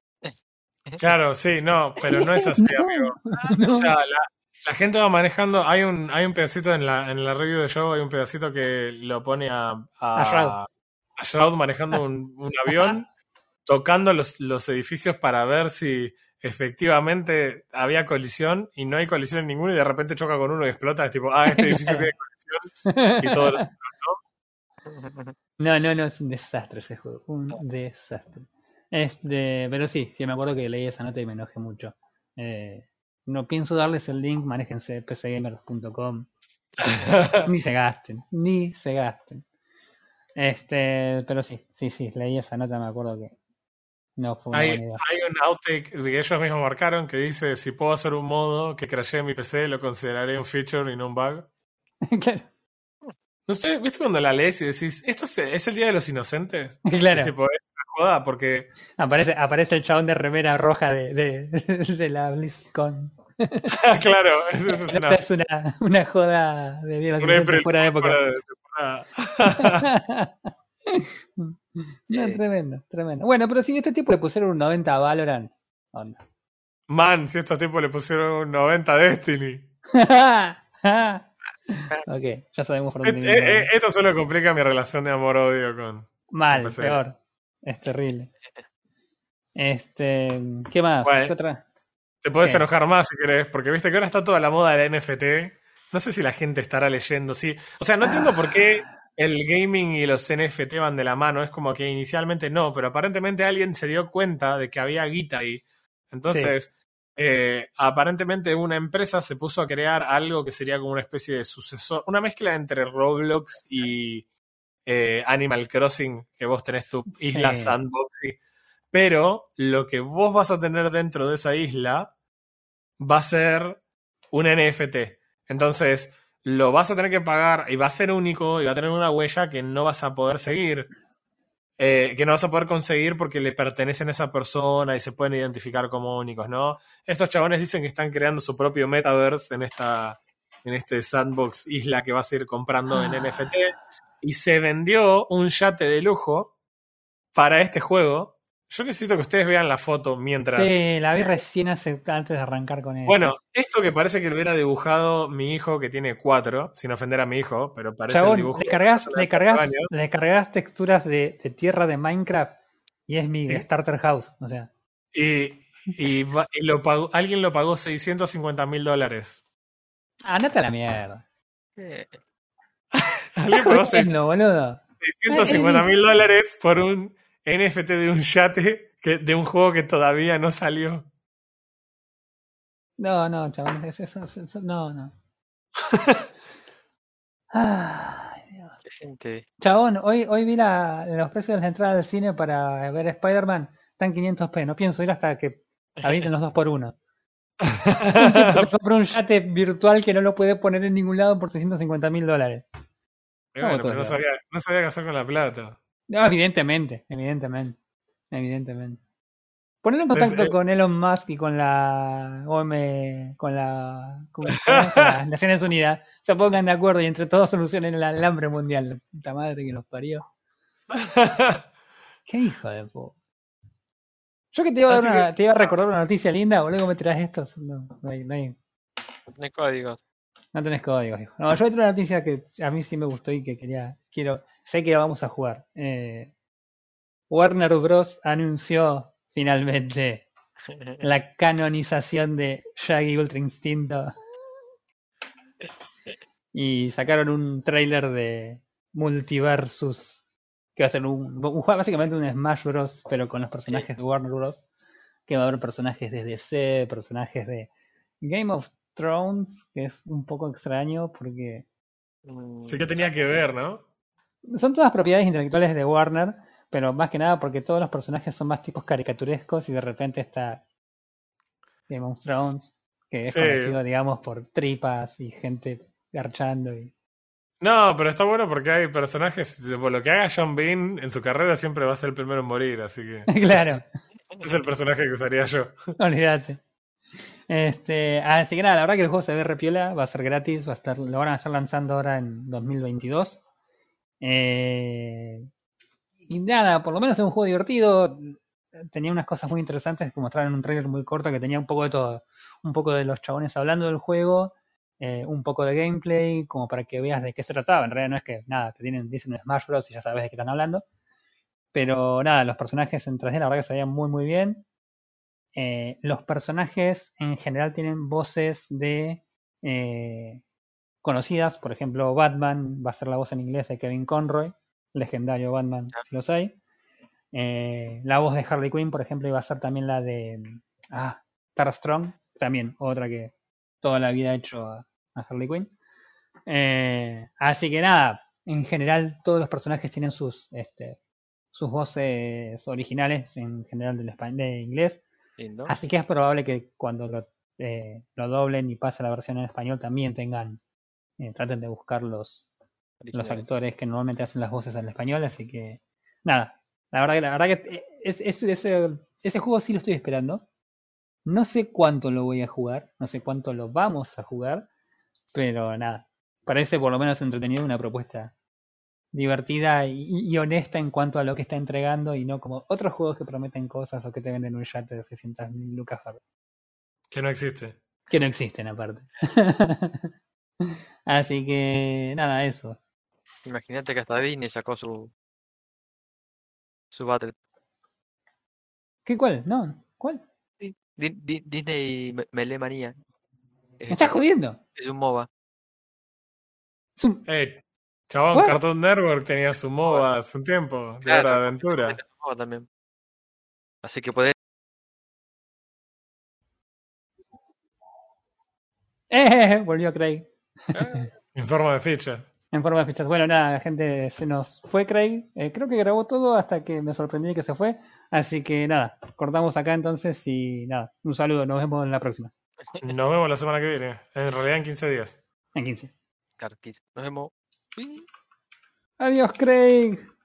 Claro, sí, no, pero no es así, No, amigo. no. O sea, la, la gente va manejando. Hay un, hay un pedacito en la, en la review de Joe, hay un pedacito que lo pone a, a, A Shroud. a Shroud manejando un, un avión, tocando los, los edificios para ver si efectivamente había colisión y no hay colisión en ninguno y de repente choca con uno y explota. Es tipo, ah, este edificio tiene colisión y todo. lo- No, no, no, es un desastre ese juego. Un desastre. Este, pero sí, sí, me acuerdo que leí esa nota y me enojé mucho. Eh, no pienso darles el link, manéjense pcgamers.com. Ni se gasten, ni se gasten. Este, pero sí, sí, sí, leí esa nota, me acuerdo que no fue una Hay, buena idea. hay un outtake que ellos mismos marcaron que dice: si puedo hacer un modo que crashee mi PC, lo consideraré un feature y no un bug. claro, No sé, ¿viste cuando la lees y decís, esto es, es el Día de los Inocentes? claro. Es tipo, joda porque, Aparece, aparece el chabón de remera roja de, de, de la BlizzCon. claro, es, es una, es una, una joda de Inocentes fuera de época. fuera de no, Eh. tremendo, tremendo. Bueno, pero si este tipo le pusieron un 90 a Valorant, onda. Man, si estos tipos le pusieron un 90 a Destiny. ok, ya sabemos por dónde eh, esto solo complica mi relación de amor-odio con... Mal, peor. Es terrible. Este, ¿qué más? Bueno. ¿Qué otra? Te puedes enojar más si querés, porque viste que ahora está toda la moda del NFT. No sé si la gente estará leyendo, sí. O sea, no entiendo por qué el gaming y los NFT van de la mano. Es como que inicialmente no, pero aparentemente alguien se dio cuenta de que había guita ahí. Entonces, eh, aparentemente una empresa se puso a crear algo que sería como una especie de sucesor, una mezcla entre Roblox y eh, Animal Crossing, que vos tenés tu isla Sí. sandbox. y- Pero lo que vos vas a tener dentro de esa isla va a ser un NFT. Entonces, lo vas a tener que pagar y va a ser único y va a tener una huella que no vas a poder seguir. eh, que no vas a poder conseguir porque le pertenecen a esa persona y se pueden identificar como únicos, ¿no? Estos chabones dicen que están creando su propio metaverse en esta en este sandbox isla que vas a ir comprando en. NFT y se vendió un yate de lujo para este juego. Yo necesito que ustedes vean la foto mientras Sí, la vi recién hace, antes de arrancar con él. bueno, esto que parece que lo hubiera dibujado mi hijo que tiene cuatro, sin ofender a mi hijo, pero parece el Chabón, dibujo. le cargas, de le cargas, cuatro años. le cargas texturas de, de tierra de Minecraft y es mi Sí. starter house. O sea, Y, y, va- y lo pagó, alguien lo pagó 650 mil dólares. Andate a la mierda. Eh, Alguien pagó ¿Qué es lo, boludo? 650 mil dólares por un NFT de un yate que, de un juego que todavía no salió. No, no, es- no, no. Ay, Dios. gente. Chabón, hoy, hoy vi la, los precios de las entradas del cine para ver Spider-Man. Están 500p. No pienso ir hasta que habiliten los dos por uno. Se compró un yate virtual que no lo puede poner en ningún lado por 650 mil dólares. Bueno, pero no sabía, no sabía qué hacer con la plata. No, evidentemente, evidentemente. Evidentemente. Ponerlo en contacto eh, con Elon Musk y con la OM, con la, con, con las Naciones Unidas, se pongan de acuerdo y entre todos solucionen el, el hambre mundial. La puta madre que los parió. Qué hijo de puta. Yo que te iba a, dar una- te iba a recordar una noticia linda, boludo, me tiras esto. No, no hay, no hay- No tiene códigos. No tenés códigos, hijo. No, yo traer una noticia que a mí sí me gustó y que quería, quiero, sé que vamos a jugar. Eh, Warner Bros. anunció finalmente la canonización de Shaggy Ultra Instinto. Y sacaron un trailer de Multiversus, que va a ser un, un básicamente un Smash Bros, pero con los personajes de Warner Bros. Que va a haber personajes de DC, personajes de Game of Thrones, que es un poco extraño porque Sí que tenía que ver, ¿no? son todas propiedades intelectuales de Warner, pero más que nada porque todos los personajes son más tipos caricaturescos y de repente está Game of Thrones, que es Sí. conocido, digamos, por tripas y gente garchando y... No, pero está bueno porque hay personajes. Por lo que haga John Bean en su carrera siempre va a ser el primero en morir, así que. claro, Ese es el personaje que usaría yo. olvídate. Este, así que nada, la verdad que el juego se ve repiola, va a ser gratis, va a estar, lo van a estar lanzando ahora en 2022. Eh, y nada, por lo menos es un juego divertido. Tenía unas cosas muy interesantes que mostraron en un trailer muy corto que tenía un poco de todo. Un poco de los chabones hablando del juego, eh, un poco de gameplay, como para que veas de qué se trataba. En realidad no es que nada, te tienen, dicen un Smash Bros. y ya sabes de qué están hablando. Pero nada, los personajes en 3D la verdad que se veían muy muy bien. Eh, los personajes en general tienen voces de eh, conocidas, por ejemplo, Batman va a ser la voz en inglés de Kevin Conroy, legendario Batman, si los hay. Eh, la voz de Harley Quinn, por ejemplo, iba a ser también la de ah, Tara Strong, también otra que toda la vida ha hecho a, a Harley Quinn. Eh, así que nada, en general todos los personajes tienen sus, este, sus voces originales, en general del de inglés. Lindo. Así que es probable que cuando lo, eh, lo doblen y pase la versión en español también tengan, eh, traten de buscar los, los actores que normalmente hacen las voces en español. Así que nada, la verdad que, la verdad que es, es- ese, ese juego sí lo estoy esperando. No sé cuánto lo voy a jugar, no sé cuánto lo vamos a jugar, pero nada, parece por lo menos entretenido una propuesta divertida y, y honesta en cuanto a lo que está entregando y no como otros juegos que prometen cosas o que te venden un yate de 600 mil lucas Que no existe. que no existen aparte. Así que nada, eso. Imagínate que hasta Disney sacó su su Battle. ¿Qué cuál? No, ¿cuál? Disney Me- Melee Manía. ¿Me Es, estás jodiendo? es un MOBA. Es un- Eh, chabón, What? Cartoon Network tenía su MOBA hace un tiempo, de Claro, hora de aventura. También. Así que podés. ¡Eh! Volvió Craig. En forma de fichas. En forma de fichas. Bueno, nada, la gente se nos fue Craig. Eh, creo que grabó todo hasta que me sorprendí que se fue. Así que nada, cortamos acá entonces y nada, un saludo, nos vemos en la próxima. Nos vemos la semana que viene. En realidad en 15 días. En 15. Carquis. Nos vemos. Adiós, Craig.